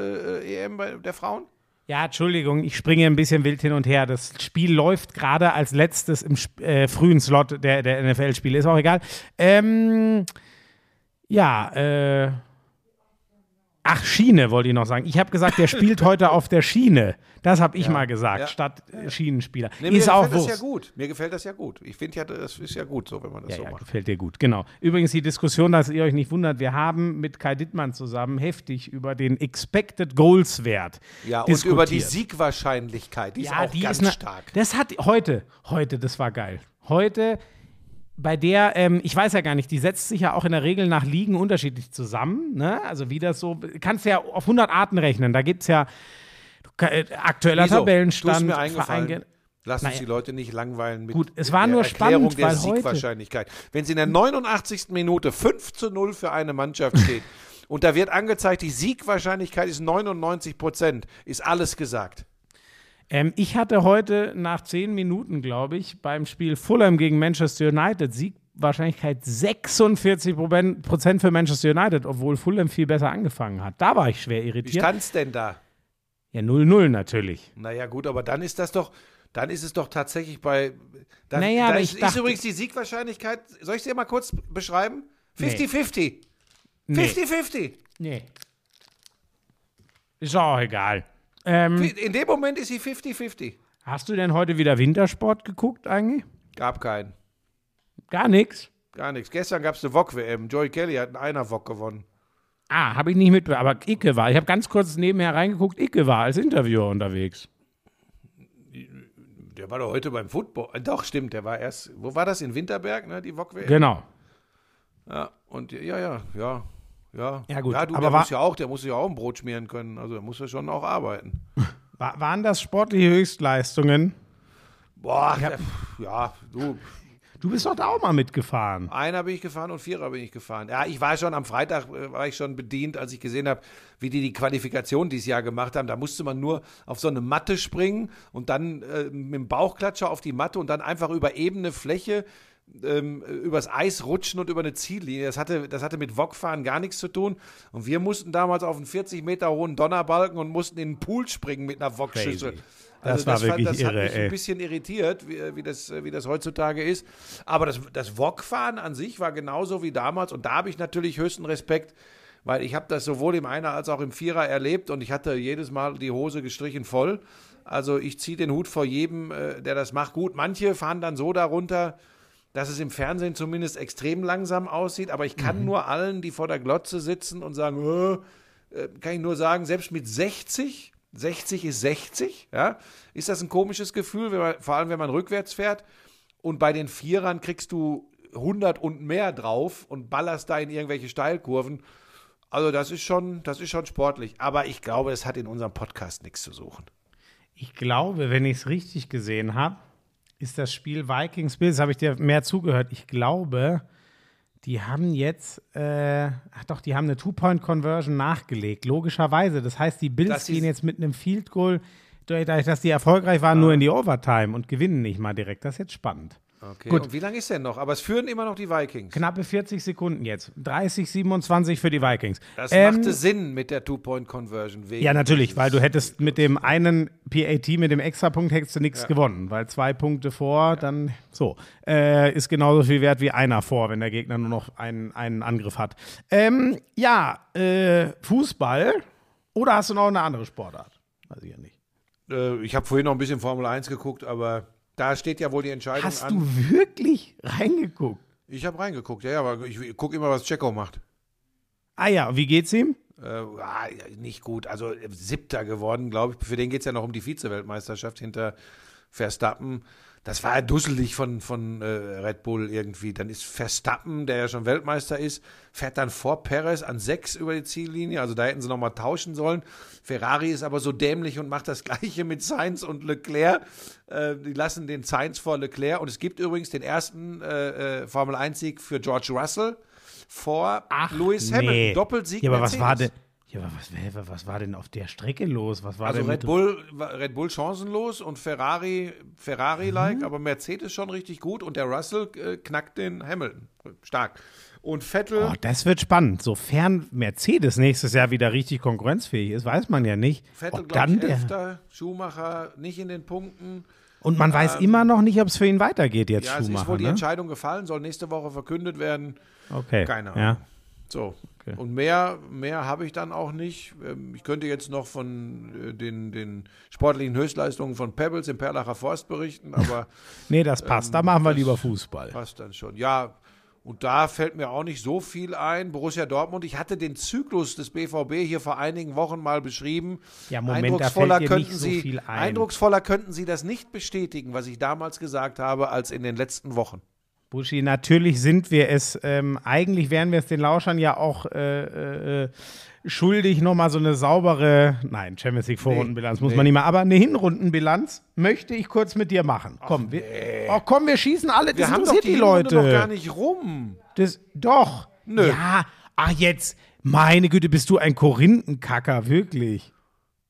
äh, EM bei der Frauen?
Ja, Entschuldigung, ich springe ein bisschen wild hin und her. Das Spiel läuft gerade als letztes im äh, frühen Slot der, der NFL-Spiele. Ist auch egal. Ähm, ja, äh. Ach, Schiene wollte ich noch sagen. Ich habe gesagt, der spielt heute auf der Schiene. Das habe ich mal gesagt,
ja.
statt Schienenspieler.
Nee, mir
ist auch
gefällt das ja gut. Mir gefällt das ja gut. Ich finde ja, das ist ja gut so, wenn man das
Ja,
so
ja,
macht.
gefällt dir gut, genau. Übrigens die Diskussion, dass ihr euch nicht wundert, wir haben mit Kai Dittmann zusammen heftig über den Expected Goals Wert
Ja, und
diskutiert.
über die Siegwahrscheinlichkeit, die ist auch ganz
ne-
stark.
Das hat heute, heute, das war geil. Heute, bei der, ähm, ich weiß ja gar nicht, die setzt sich ja auch in der Regel nach Ligen unterschiedlich zusammen. Ne? Also wie das so, kannst ja auf 100 Arten rechnen. Da gibt es ja äh, aktueller
Wieso?
Tabellenstand.
Mir.
Vereinge-
Lass uns
Naja.
die Leute nicht langweilen mit
Gut, es war
der
nur
Erklärung
spannend,
der Siegwahrscheinlichkeit. Wenn es in der 89. Minute 5 zu 0 für eine Mannschaft steht und da wird angezeigt, die Siegwahrscheinlichkeit ist 99 Prozent, ist alles gesagt.
Ähm, ich hatte heute nach zehn Minuten, glaube ich, beim Spiel Fulham gegen Manchester United Siegwahrscheinlichkeit 46 Proben- Prozent für Manchester United, obwohl Fulham viel besser angefangen hat. Da war ich schwer
Wie
irritiert.
stand's denn da?
Ja, 0-0 natürlich.
Naja, gut, aber dann ist das doch, dann ist es doch tatsächlich bei. Dann,
Naja,
da
aber
ist,
ich
ist
dachte-
übrigens die Siegwahrscheinlichkeit, soll ich sie dir mal kurz beschreiben?
Nee.
50-50.
Nee.
50-50.
Nee. Ist auch egal. Ähm,
In dem Moment ist sie 50-50.
hast du denn heute wieder Wintersport geguckt eigentlich?
Gab keinen.
Gar nichts.
Gar nichts. Gestern gab es eine VOG-WM. Joey Kelly hat einen Einer-VOG gewonnen.
Ah, habe ich nicht mitbekommen. Aber Icke war. Ich habe ganz kurz nebenher reingeguckt. Icke war als Interviewer unterwegs.
Der war doch heute beim Football. Äh, Doch, stimmt, der war erst. Wo war das? In Winterberg, ne? Die VOG-WM?
Genau.
Ja, und ja, ja, ja. Ja,
Ja, gut,
Ja, du,
aber
der
war-
muss ja auch, der muss ja auch ein Brot schmieren können. Also der muss ja schon auch arbeiten.
Wa- waren das sportliche Höchstleistungen?
Boah, ja, ja du,
Du bist doch da auch mal mitgefahren.
Einer bin ich gefahren und Vierer bin ich gefahren. Ja, ich war schon am Freitag, äh, war ich schon bedient, als ich gesehen habe, wie die die Qualifikation dieses Jahr gemacht haben. Da musste man nur auf so eine Matte springen und dann äh, mit dem Bauchklatscher auf die Matte und dann einfach über ebene Fläche ähm, übers Eis rutschen und über eine Ziellinie. Das hatte, das hatte mit Wokfahren gar nichts zu tun. Und wir mussten damals auf einen 40 Meter hohen Donnerbalken und mussten in den Pool springen mit einer Wokschüssel.
Crazy. Das war wirklich
das
irre,
hat mich
ey.
ein bisschen irritiert, wie, wie, das, wie das heutzutage ist. Aber das, das Wokfahren an sich war genauso wie damals. Und da habe ich natürlich höchsten Respekt, weil ich habe das sowohl im Einer als auch im Vierer erlebt und ich hatte jedes Mal die Hose gestrichen voll. Also ich ziehe den Hut vor jedem, äh, der das macht. Gut, manche fahren dann so darunter, dass es im Fernsehen zumindest extrem langsam aussieht. Aber ich kann nur allen, die vor der Glotze sitzen und sagen, äh, äh, kann ich nur sagen, selbst mit 60, 60 ist 60, ja, ist das ein komisches Gefühl, wenn man, vor allem wenn man rückwärts fährt. Und bei den Vierern kriegst du 100 und mehr drauf und ballerst da in irgendwelche Steilkurven. Also das ist schon, das ist schon sportlich. Aber ich glaube, es hat in unserem Podcast nichts zu suchen.
Ich glaube, wenn ich es richtig gesehen habe, ist das Spiel Vikings Bills, habe ich dir mehr zugehört. Ich glaube, die haben jetzt, äh, ach doch, die haben eine Two-Point-Conversion nachgelegt, logischerweise. Das heißt, die Bills gehen jetzt mit einem Field Goal, dadurch, dass die erfolgreich waren, nur in die Overtime und gewinnen nicht mal direkt. Das ist jetzt spannend.
Okay.
Gut.
Und wie lange ist denn noch? Aber es führen immer noch die Vikings.
Knappe 40 Sekunden jetzt. 30, 27 für die Vikings.
Das
Ähm,
machte Sinn mit der Two-Point-Conversion. wegen
Ja, natürlich, weil du hättest mit dem einen PAT, mit dem Extrapunkt, hättest du nichts gewonnen, weil zwei Punkte vor, dann so, äh, ist genauso viel wert wie einer vor, wenn der Gegner nur noch einen, einen Angriff hat. Ähm, ja, äh, Fußball oder hast du noch eine andere Sportart? Weiß ich ja nicht.
Äh, ich habe vorhin noch ein bisschen Formel 1 geguckt, aber da steht ja wohl die Entscheidung
Hast
an.
du wirklich reingeguckt?
Ich habe reingeguckt, ja, ja, aber ich gucke immer, was Checo macht.
Ah ja, wie geht's ihm?
Äh, ah, nicht gut, also äh, siebter geworden, glaube ich. Für den geht es ja noch um die Vize-Weltmeisterschaft hinter Verstappen. Das war ja dusselig von, von äh, Red Bull irgendwie. Dann ist Verstappen, der ja schon Weltmeister ist, fährt dann vor Perez an sechs über die Ziellinie. Also da hätten sie nochmal tauschen sollen. Ferrari ist aber so dämlich und macht das Gleiche mit Sainz und Leclerc. Äh, die lassen den Sainz vor Leclerc. Und es gibt übrigens den ersten äh, äh, Formel-1-Sieg für George Russell vor Lewis Hamilton. Doppelsieg
Ja, aber was war denn? Ja, aber was, was war denn auf der Strecke los? Was war
Also Red Bull, Red Bull chancenlos und Ferrari Ferrari-like,
Mhm.
aber Mercedes schon richtig gut und der Russell äh, knackt den Hamilton. Stark. Und Vettel,
Oh, das wird spannend. Sofern Mercedes nächstes Jahr wieder richtig konkurrenzfähig ist, weiß man ja nicht.
Vettel
ob
glaube
dann
ich,
der,
Elfter, Schumacher nicht in den Punkten.
und man weiß immer noch nicht, ob es für ihn weitergeht jetzt,
Ja, es ist
Schumacher.
wohl die
ne?
Entscheidung gefallen, soll nächste Woche verkündet werden.
Okay.
Keine Ahnung.
Ja.
So.
Okay.
Und mehr, mehr habe ich dann auch nicht. Ähm, Ich könnte jetzt noch von äh, den, den sportlichen Höchstleistungen von Pebbles im Perlacher Forst berichten, aber
Nee, das passt.
Ähm,
da machen wir lieber Fußball.
Passt dann schon. Ja, und da fällt mir auch nicht so viel ein. Borussia Dortmund, ich hatte den Zyklus des BVB hier vor einigen Wochen mal beschrieben.
Ja, Moment, da
eindrucksvoller könnten
nicht so
Sie,
viel ein.
Eindrucksvoller könnten Sie das nicht bestätigen, was ich damals gesagt habe, als in den letzten Wochen.
Buschi, natürlich sind wir es, ähm, eigentlich wären wir es den Lauschern ja auch äh, äh, schuldig, nochmal so eine saubere, nein, Champions League Vorrundenbilanz muss
nee.
man nicht mehr, aber eine Hinrundenbilanz möchte ich kurz mit dir machen. Komm, wir, oh, komm, wir schießen alle, das
Wir haben doch die,
die,
Leute
Leute.
noch gar nicht rum.
Das, doch.
Nö.
Ja, ach jetzt, meine Güte, bist du ein Korinthenkacker, wirklich.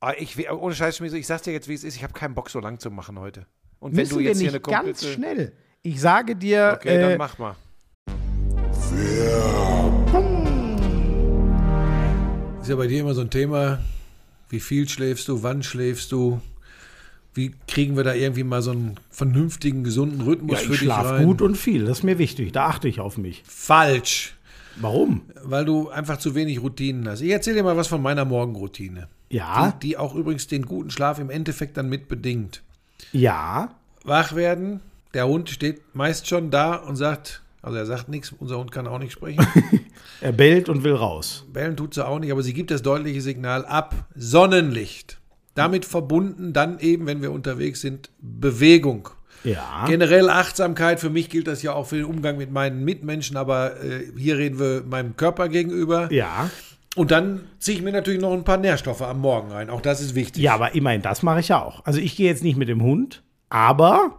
Ah, ich, ohne Scheiß, ich sag's dir jetzt, wie es ist. Ich habe keinen Bock, so lang zu machen heute. Und wenn
Müssen
du jetzt
wir
hier
nicht
eine
ganz schnell. Ich sage dir,
Okay,
äh,
dann mach mal. Ist ja bei dir immer so ein Thema, wie viel schläfst du, wann schläfst du, wie kriegen wir da irgendwie mal so einen vernünftigen, gesunden Rhythmus
ja,
für
ich
dich
schlafe
rein?
gut und viel. Das ist mir wichtig. Da achte ich auf mich.
Falsch,
Warum?
weil du einfach zu wenig Routinen hast. Ich erzähle dir mal was von meiner Morgenroutine,
Ja,
die, die auch übrigens den guten Schlaf im Endeffekt dann mit bedingt.
ja.
Wach werden, der Hund steht meist schon da und sagt, also er sagt nichts, unser Hund kann auch nicht sprechen.
Er bellt und will raus.
Bellen tut sie auch nicht, aber sie gibt das deutliche Signal ab. Sonnenlicht. Damit verbunden dann eben, wenn wir unterwegs sind, Bewegung.
Ja.
Generell Achtsamkeit, für mich gilt das ja auch für den Umgang mit meinen Mitmenschen, aber äh, hier reden wir meinem Körper gegenüber.
Ja.
Und dann ziehe ich mir natürlich noch ein paar Nährstoffe am Morgen rein. Auch das ist wichtig.
Ja, aber immerhin, das mache ich ja auch. Also ich gehe jetzt nicht mit dem Hund, aber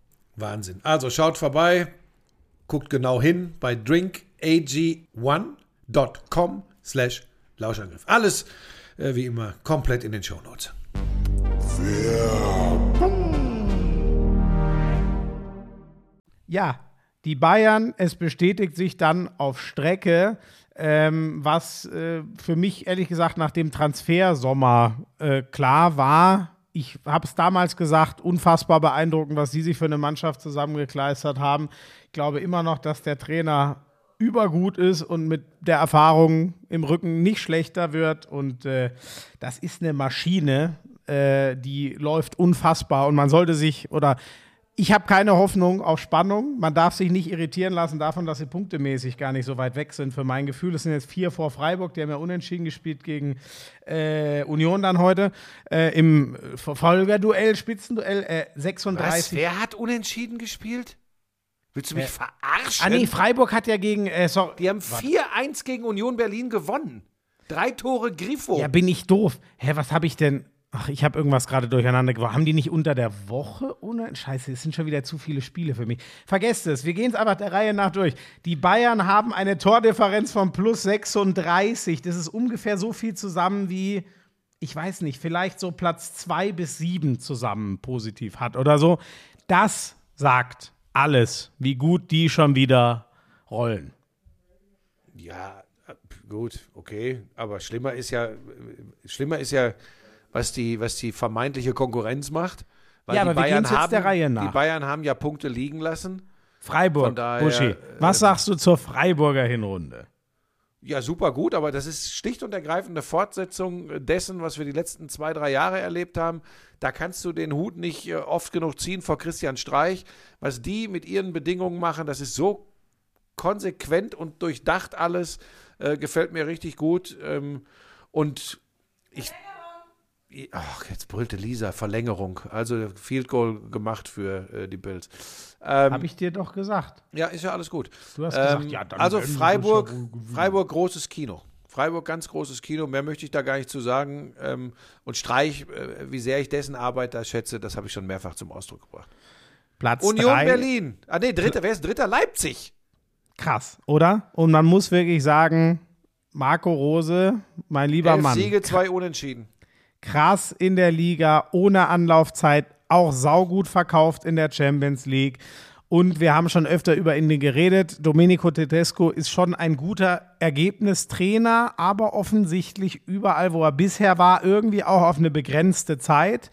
Wahnsinn. Also schaut vorbei, guckt genau hin bei drinkag1.com slash Lauschangriff. Alles äh, wie immer komplett in den Shownotes.
Ja, die Bayern, es bestätigt sich dann auf Strecke, ähm, was äh, für mich ehrlich gesagt nach dem Transfersommer äh, klar war. Ich habe es damals gesagt, unfassbar beeindruckend, was sie sich für eine Mannschaft zusammengekleistert haben. Ich glaube immer noch, dass der Trainer übergut ist und mit der Erfahrung im Rücken nicht schlechter wird. Und äh, das ist eine Maschine, äh, die läuft unfassbar. Und man sollte sich oder ich habe keine Hoffnung auf Spannung. Man darf sich nicht irritieren lassen davon, dass sie punktemäßig gar nicht so weit weg sind. Für mein Gefühl, es sind jetzt vier vor Freiburg. Die haben ja unentschieden gespielt gegen äh, Union dann heute. Äh, Im Verfolgerduell, Spitzenduell äh, 36.
Wer hat unentschieden gespielt? Willst du mich verarschen?
Ah, nee, Freiburg hat ja gegen. Äh, sorry,
Die haben 4-1 gegen Union Berlin gewonnen. Drei Tore Grifo.
Ja, bin ich doof. Hä, was habe ich denn? Ach, ich habe irgendwas gerade durcheinander gebracht. Haben die nicht unter der Woche? Ohne Scheiße, es sind schon wieder zu viele Spiele für mich. Vergesst es, wir gehen es einfach der Reihe nach durch. Die Bayern haben eine Tordifferenz von plus 36. Das ist ungefähr so viel zusammen wie, ich weiß nicht, vielleicht so Platz 2 bis 7 zusammen positiv hat oder so. Das sagt alles, wie gut die schon wieder rollen.
Ja, gut, okay. Aber schlimmer ist ja, schlimmer ist ja, was die, was die vermeintliche Konkurrenz macht. Weil
Ja,
die
aber wir
Bayern
gehen's jetzt
haben,
der Reihe nach.
Die Bayern haben ja Punkte liegen lassen.
Freiburg,
daher,
Buschi, was
ähm,
sagst du zur Freiburger Hinrunde?
Ja, super gut, aber das ist schlicht und ergreifend eine Fortsetzung dessen, was wir die letzten zwei, drei Jahre erlebt haben. Da kannst du den Hut nicht äh, oft genug ziehen vor Christian Streich. Was die mit ihren Bedingungen machen, das ist so konsequent und durchdacht alles. Äh, gefällt mir richtig gut. Ähm, und ich. Ach, jetzt brüllte Lisa, Verlängerung. Also Field Goal gemacht für äh, die Bills. Ähm,
Habe ich dir doch gesagt.
ja, ist ja alles gut.
Du hast
Ähm,
gesagt, ja, dann
also Freiburg. Freiburg großes Kino. Freiburg ganz großes Kino. Mehr möchte ich da gar nicht zu sagen. Ähm, und Streich, äh, wie sehr ich dessen Arbeit da schätze, das habe ich schon mehrfach zum Ausdruck gebracht.
Platz
Union
drei.
Berlin. Ah nee, dritter. Wer ist dritter? Leipzig.
Krass, oder? Und man muss wirklich sagen, Marco Rose, mein lieber
Elf
Mann,
Siege, zwei Unentschieden.
Krass in der Liga, ohne Anlaufzeit, auch saugut verkauft in der Champions League. Und wir haben schon öfter über ihn geredet. Domenico Tedesco ist schon ein guter Ergebnistrainer, aber offensichtlich überall, wo er bisher war, irgendwie auch auf eine begrenzte Zeit.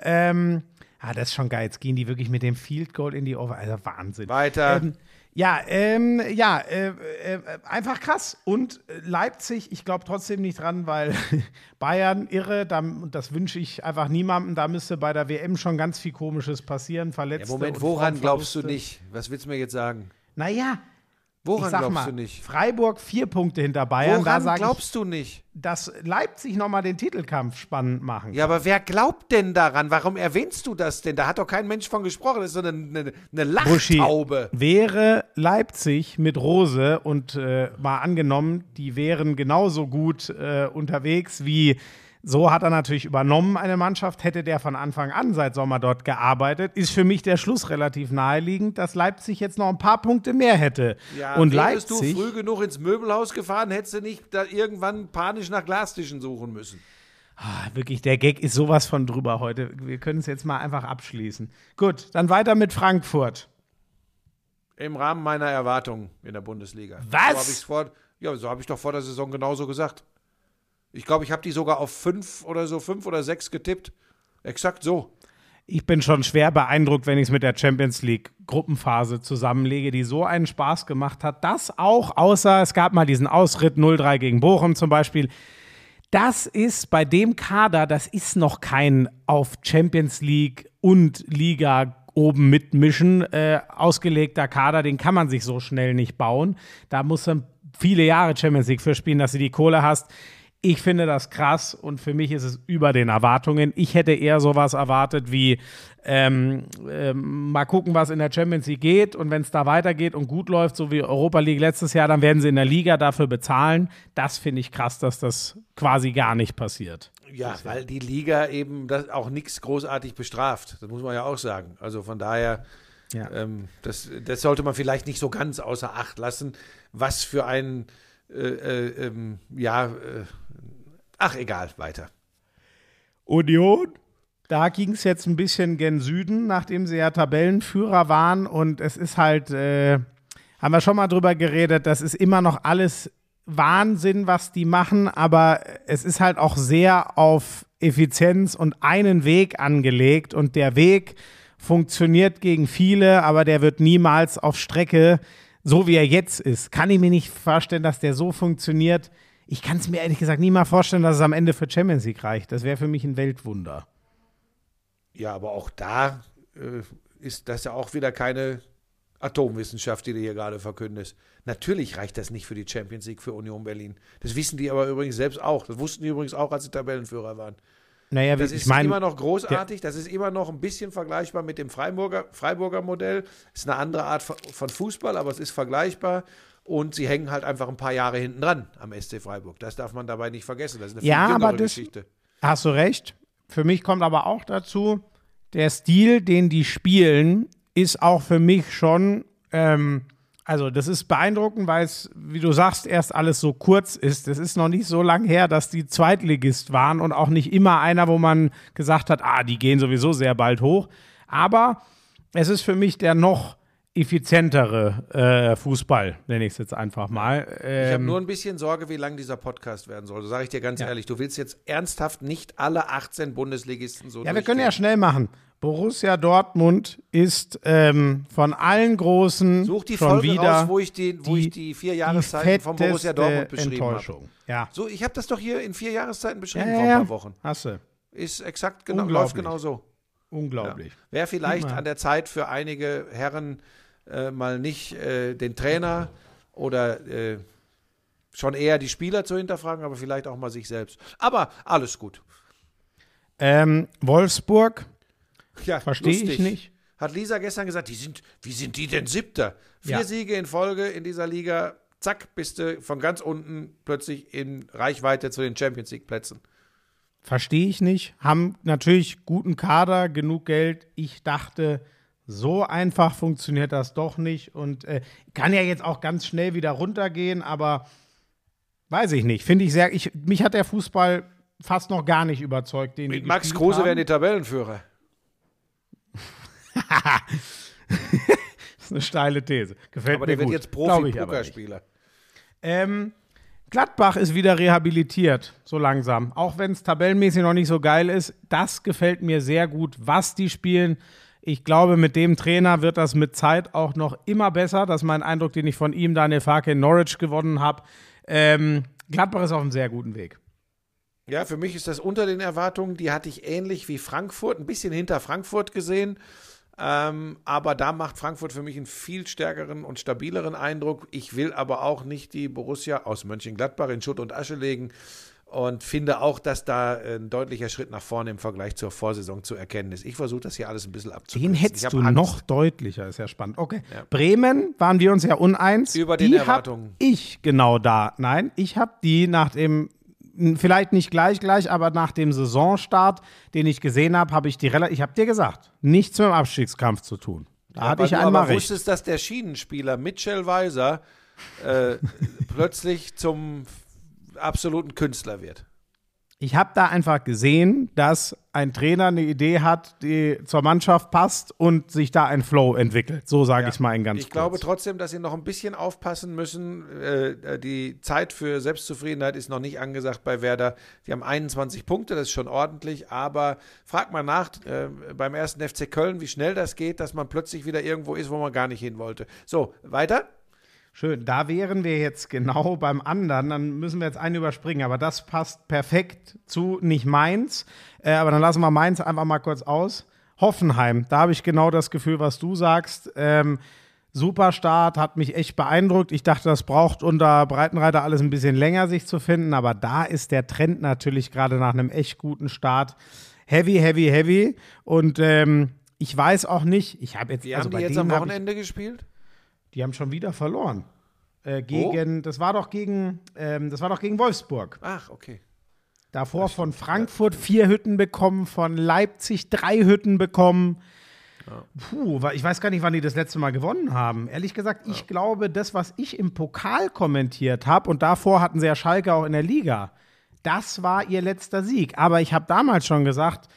Ähm, Ah, das ist schon geil. Jetzt gehen die wirklich mit dem Field Goal in die Over. Also Wahnsinn.
Weiter.
Ähm, ja, ähm, ja, äh, äh, einfach krass. Und äh, Leipzig, ich glaube trotzdem nicht dran, weil Bayern irre, da, und das wünsche ich einfach niemandem. Da müsste bei der WM schon ganz viel Komisches passieren. Verletzte
Ja, Moment, woran glaubst du nicht? Was willst du mir jetzt sagen?
Naja,
Woran
ich
glaubst
mal,
du nicht?
Freiburg vier Punkte hinter Bayern. da
Woran
ich,
glaubst du nicht?
dass Leipzig nochmal den Titelkampf spannend machen
Ja, aber wer glaubt denn daran? Warum erwähnst du das denn? Da hat doch kein Mensch von gesprochen. Das ist so eine, eine, eine
Buschi,
Lachtaube.
wäre Leipzig mit Rose und äh, mal angenommen, die wären genauso gut äh, unterwegs wie so hat er natürlich übernommen eine Mannschaft, hätte der von Anfang an seit Sommer dort gearbeitet, ist für mich der Schluss relativ naheliegend, dass Leipzig jetzt noch ein paar Punkte mehr hätte. und
wärst
Leipzig,
du früh genug ins Möbelhaus gefahren, hättest du nicht da irgendwann panisch nach Glastischen suchen müssen.
Ah, wirklich, der Gag ist sowas von drüber heute. Wir können es jetzt mal einfach abschließen. Gut, dann weiter mit Frankfurt.
Im Rahmen meiner Erwartungen in der Bundesliga.
Was?
So hab ich's vor, ja, so habe ich doch vor der Saison genauso gesagt. Ich glaube, ich habe die sogar auf fünf oder so, fünf oder sechs getippt. Exakt so.
Ich bin schon schwer beeindruckt, wenn ich es mit der Champions League Gruppenphase zusammenlege, die so einen Spaß gemacht hat. Das auch, außer es gab mal diesen Ausritt 0-3 gegen Bochum zum Beispiel. Das ist bei dem Kader, das ist noch kein auf Champions League und Liga oben mitmischen äh, ausgelegter Kader. Den kann man sich so schnell nicht bauen. Da muss man viele Jahre Champions League für spielen, dass du die Kohle hast. Ich finde das krass und für mich ist es über den Erwartungen. Ich hätte eher sowas erwartet wie ähm, ähm, mal gucken, was in der Champions League geht und wenn es da weitergeht und gut läuft, so wie Europa League letztes Jahr, dann werden sie in der Liga dafür bezahlen. Das finde ich krass, dass das quasi gar nicht passiert.
Ja, weil die Liga eben das auch nichts großartig bestraft. Das muss man ja auch sagen. Also von daher,
Ja.
ähm, das, das sollte man vielleicht nicht so ganz außer Acht lassen, was für ein, äh, äh, ähm, ja, äh, ach egal, weiter.
Union. Da ging es jetzt ein bisschen gen Süden, nachdem sie ja Tabellenführer waren. Und es ist halt, äh, haben wir schon mal drüber geredet, das ist immer noch alles Wahnsinn, was die machen, aber es ist halt auch sehr auf Effizienz und einen Weg angelegt. Und der Weg funktioniert gegen viele, aber der wird niemals auf Strecke, so wie er jetzt ist. Kann ich mir nicht vorstellen, dass der so funktioniert. Ich kann es mir ehrlich gesagt nie mal vorstellen, dass es am Ende für Champions League reicht. Das wäre für mich ein Weltwunder.
Ja, aber auch da äh, ist das ja auch wieder keine Atomwissenschaft, die du hier gerade verkündest. Natürlich reicht das nicht für die Champions League für Union Berlin. Das wissen die aber übrigens selbst auch. Das wussten die übrigens auch, als sie Tabellenführer waren.
Naja,
Das ist
meine,
immer noch großartig. Das ist immer noch ein bisschen vergleichbar mit dem Freiburger, Freiburger Modell. Ist eine andere Art von Fußball, aber es ist vergleichbar. Und sie hängen halt einfach ein paar Jahre hinten dran am SC Freiburg. Das darf man dabei nicht vergessen. Das ist eine viel
Ja, aber das-
Geschichte.
Hast du recht. Für mich kommt aber auch dazu, der Stil, den die spielen, ist auch für mich schon, ähm, also das ist beeindruckend, weil es, wie du sagst, erst alles so kurz ist. Es ist noch nicht so lang her, dass die Zweitligist waren und auch nicht immer einer, wo man gesagt hat, ah, die gehen sowieso sehr bald hoch. Aber es ist für mich der noch effizientere äh, Fußball, nenne ich es jetzt einfach mal.
Ich habe
Ähm,
nur ein bisschen Sorge, wie lang dieser Podcast werden soll. Sage ich dir ganz ehrlich. Du willst jetzt ernsthaft nicht alle 18 Bundesligisten so
Ja, wir können ja schnell machen. Borussia Dortmund ist ähm, von allen Großen
Such die
schon
Folge
wieder
raus, wo ich die, wo ich die vier Jahreszeiten von Borussia Dortmund beschrieben habe.
Ja.
So, ich habe das doch hier in vier Jahreszeiten
Ja,
beschrieben
ja,
vor ein
ja.
paar Wochen.
Hast du.
Ist exakt genau, läuft genau so.
Unglaublich.
Wäre vielleicht an der Zeit für einige Herren äh, mal nicht äh, den Trainer oder äh, schon eher die Spieler zu hinterfragen, aber vielleicht auch mal sich selbst. Aber alles gut.
Ähm, Wolfsburg,
Ja,
verstehe ich nicht.
Hat Lisa gestern gesagt, die sind, wie sind die denn Siebter? Vier
Ja.
Siege in Folge in dieser Liga, zack, bist du von ganz unten plötzlich in Reichweite zu den Champions League Plätzen.
Verstehe ich nicht. Haben natürlich guten Kader, genug Geld. Ich dachte, so einfach funktioniert das doch nicht. Und äh, kann ja jetzt auch ganz schnell wieder runtergehen, aber weiß ich nicht. Finde ich sehr. Ich, mich hat der Fußball fast noch gar nicht überzeugt. Den
Mit Max Kruse werden die Tabellenführer.
Das ist eine steile These. Gefällt
Aber
mir
der wird
gut.
jetzt
aber nicht.
Profi-Pokerspieler.
Ähm, Gladbach ist wieder rehabilitiert, so langsam. Auch wenn es tabellenmäßig noch nicht so geil ist. Das gefällt mir sehr gut, was die spielen. Ich glaube, mit dem Trainer wird das mit Zeit auch noch immer besser. Das ist mein Eindruck, den ich von ihm, Daniel Farke, in Norwich gewonnen habe. Ähm, Gladbach ist auf einem sehr guten Weg.
Ja, für mich ist das unter den Erwartungen. Die hatte ich ähnlich wie Frankfurt, ein bisschen hinter Frankfurt gesehen. Ähm, aber da macht Frankfurt für mich einen viel stärkeren und stabileren Eindruck. Ich will aber auch nicht die Borussia aus Mönchengladbach in Schutt und Asche legen und finde auch, dass da ein deutlicher Schritt nach vorne im Vergleich zur Vorsaison zu erkennen ist. Ich versuche das hier alles ein bisschen abzukürzen.
Den hättest du Angst. noch deutlicher, ist ja spannend. Okay. Ja. Bremen waren wir uns ja uneins.
Über den
die
Erwartungen.
Ich genau da. Nein, ich habe die nach dem vielleicht nicht gleich gleich, aber nach dem Saisonstart, den ich gesehen habe, habe ich die relativ, ich habe dir gesagt, nichts mit dem Abstiegskampf zu tun. Da ja, hatte ich einmal aber recht.
wusstest, dass der Schienenspieler Mitchell Weiser äh, plötzlich zum absoluten Künstler wird.
Ich habe da einfach gesehen, dass ein Trainer eine Idee hat, die zur Mannschaft passt und sich da ein Flow entwickelt. So sage ja. ich es mal in ganz
Ich
kurz.
glaube trotzdem, dass sie noch ein bisschen aufpassen müssen. Äh, die Zeit für Selbstzufriedenheit ist noch nicht angesagt bei Werder. Die haben 21 Punkte, das ist schon ordentlich. Aber frag mal nach äh, beim ersten FC Köln, wie schnell das geht, dass man plötzlich wieder irgendwo ist, wo man gar nicht hin wollte. So, weiter.
Schön, da wären wir jetzt genau beim anderen, dann müssen wir jetzt einen überspringen, aber das passt perfekt zu nicht Mainz, äh, aber dann lassen wir Mainz einfach mal kurz aus. Hoffenheim, da habe ich genau das Gefühl, was du sagst. Ähm, super Start, hat mich echt beeindruckt. Ich dachte, das braucht unter Breitenreiter alles ein bisschen länger, sich zu finden, aber da ist der Trend natürlich gerade nach einem echt guten Start heavy, heavy, heavy und ähm, ich weiß auch nicht, ich habe jetzt.
Wie also haben die jetzt am Wochenende gespielt?
Die haben schon wieder verloren. Äh, gegen, oh. das war doch gegen, ähm, das war doch gegen Wolfsburg.
Ach, okay.
Davor von Frankfurt vier Hütten bekommen, von Leipzig drei Hütten bekommen. Ja. Puh, ich weiß gar nicht, wann die das letzte Mal gewonnen haben. Ehrlich gesagt, ich glaube, das, was ich im Pokal kommentiert habe, und davor hatten sie ja Schalke auch in der Liga, das war ihr letzter Sieg. Aber ich habe damals schon gesagt,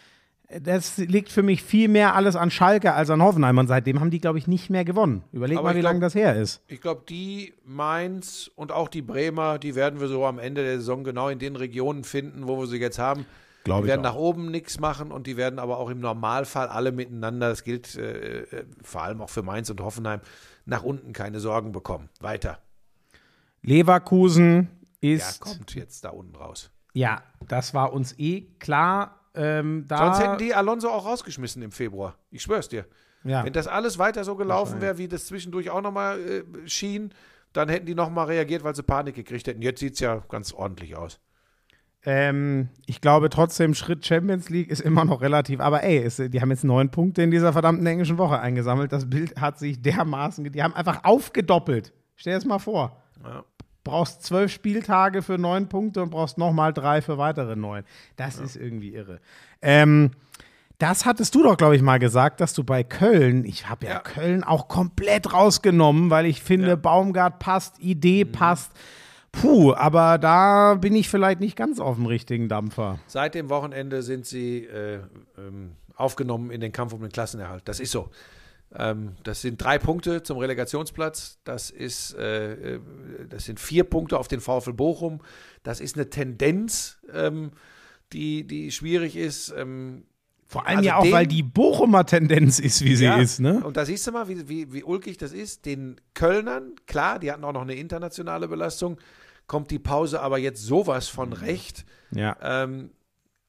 das liegt für mich viel mehr alles an Schalke als an Hoffenheim. Und seitdem haben die, glaube ich, nicht mehr gewonnen. Überleg Aber mal, wie lange das her ist.
Ich glaube, die Mainz und auch die Bremer, die werden wir so am Ende der Saison genau in den Regionen finden, wo wir sie jetzt haben. Glaube die werden nach oben nichts machen und die werden aber auch im Normalfall alle miteinander, das gilt äh, äh, vor allem auch für Mainz und Hoffenheim, nach unten keine Sorgen bekommen. Weiter.
Leverkusen ist.
Ja, kommt jetzt da unten raus.
Ja, das war uns eh klar ähm,
Sonst hätten die Alonso auch rausgeschmissen im Februar. Ich schwör's dir. Ja. Wenn das alles weiter so gelaufen wäre, wie das zwischendurch auch nochmal äh, schien, dann hätten die nochmal reagiert, weil sie Panik gekriegt hätten. Jetzt sieht es ja ganz ordentlich aus.
Ähm, ich glaube trotzdem, Schritt Champions League ist immer noch relativ. Aber ey, ist, die haben jetzt neun Punkte in dieser verdammten englischen Woche eingesammelt. Das Bild hat sich dermaßen. Die haben einfach aufgedoppelt. Stell dir das mal vor. Ja brauchst zwölf Spieltage für neun Punkte und brauchst nochmal drei für weitere neun. Das ja. ist irgendwie irre. Ähm, das hattest du doch, glaube ich, mal gesagt, dass du bei Köln, ich habe ja, ja, Köln auch komplett rausgenommen, weil ich finde, ja. Baumgart passt, Idee mhm. passt. Puh, aber da bin ich vielleicht nicht ganz auf dem richtigen Dampfer.
Seit dem Wochenende sind sie äh, ähm, aufgenommen in den Kampf um den Klassenerhalt. Das ist so. Ähm, das sind drei Punkte zum Relegationsplatz. Das, ist, äh, äh, das sind vier Punkte auf den VfL Bochum. Das ist eine Tendenz, ähm, die, die schwierig ist. Ähm,
vor allem also ja auch, den, weil die Bochumer Tendenz ist, wie sie ja, ist. Ne?
Und da siehst du mal, wie, wie, wie ulkig das ist. Den Kölnern, klar, die hatten auch noch eine internationale Belastung, kommt die Pause aber jetzt sowas von recht.
Ja.
Ähm,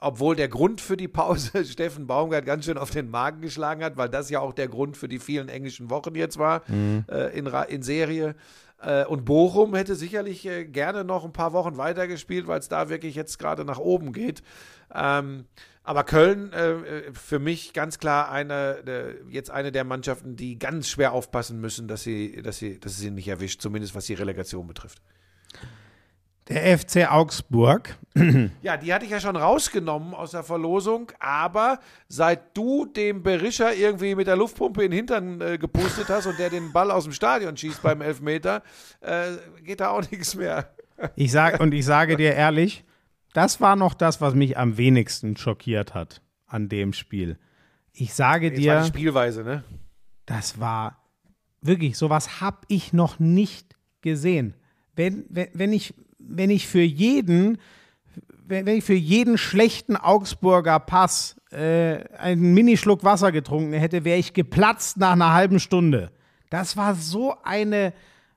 obwohl der Grund für die Pause Steffen Baumgart ganz schön auf den Magen geschlagen hat, weil das ja auch der Grund für die vielen englischen Wochen jetzt war mhm. äh, in, in Serie. Äh, und Bochum hätte sicherlich äh, gerne noch ein paar Wochen weitergespielt, weil es da wirklich jetzt gerade nach oben geht. Ähm, aber Köln äh, äh, für mich ganz klar eine, jetzt eine der Mannschaften, die ganz schwer aufpassen müssen, dass sie, dass sie, dass sie nicht erwischt, zumindest was die Relegation betrifft.
Der FC Augsburg.
Ja, die hatte ich ja schon rausgenommen aus der Verlosung, aber seit du dem Berischer irgendwie mit der Luftpumpe in den Hintern äh, gepustet hast und der den Ball aus dem Stadion schießt beim Elfmeter, äh, geht da auch nichts mehr.
Ich sag, und ich sage dir ehrlich, das war noch das, was mich am wenigsten schockiert hat an dem Spiel. Ich sage Jetzt dir. War
die Spielweise, ne?
Das war wirklich, sowas habe ich noch nicht gesehen. Wenn, wenn, wenn ich wenn ich für jeden, wenn, ich für jeden schlechten Augsburger Pass äh, einen Minischluck Wasser getrunken hätte, wäre ich geplatzt nach einer halben Stunde. Das war so eine,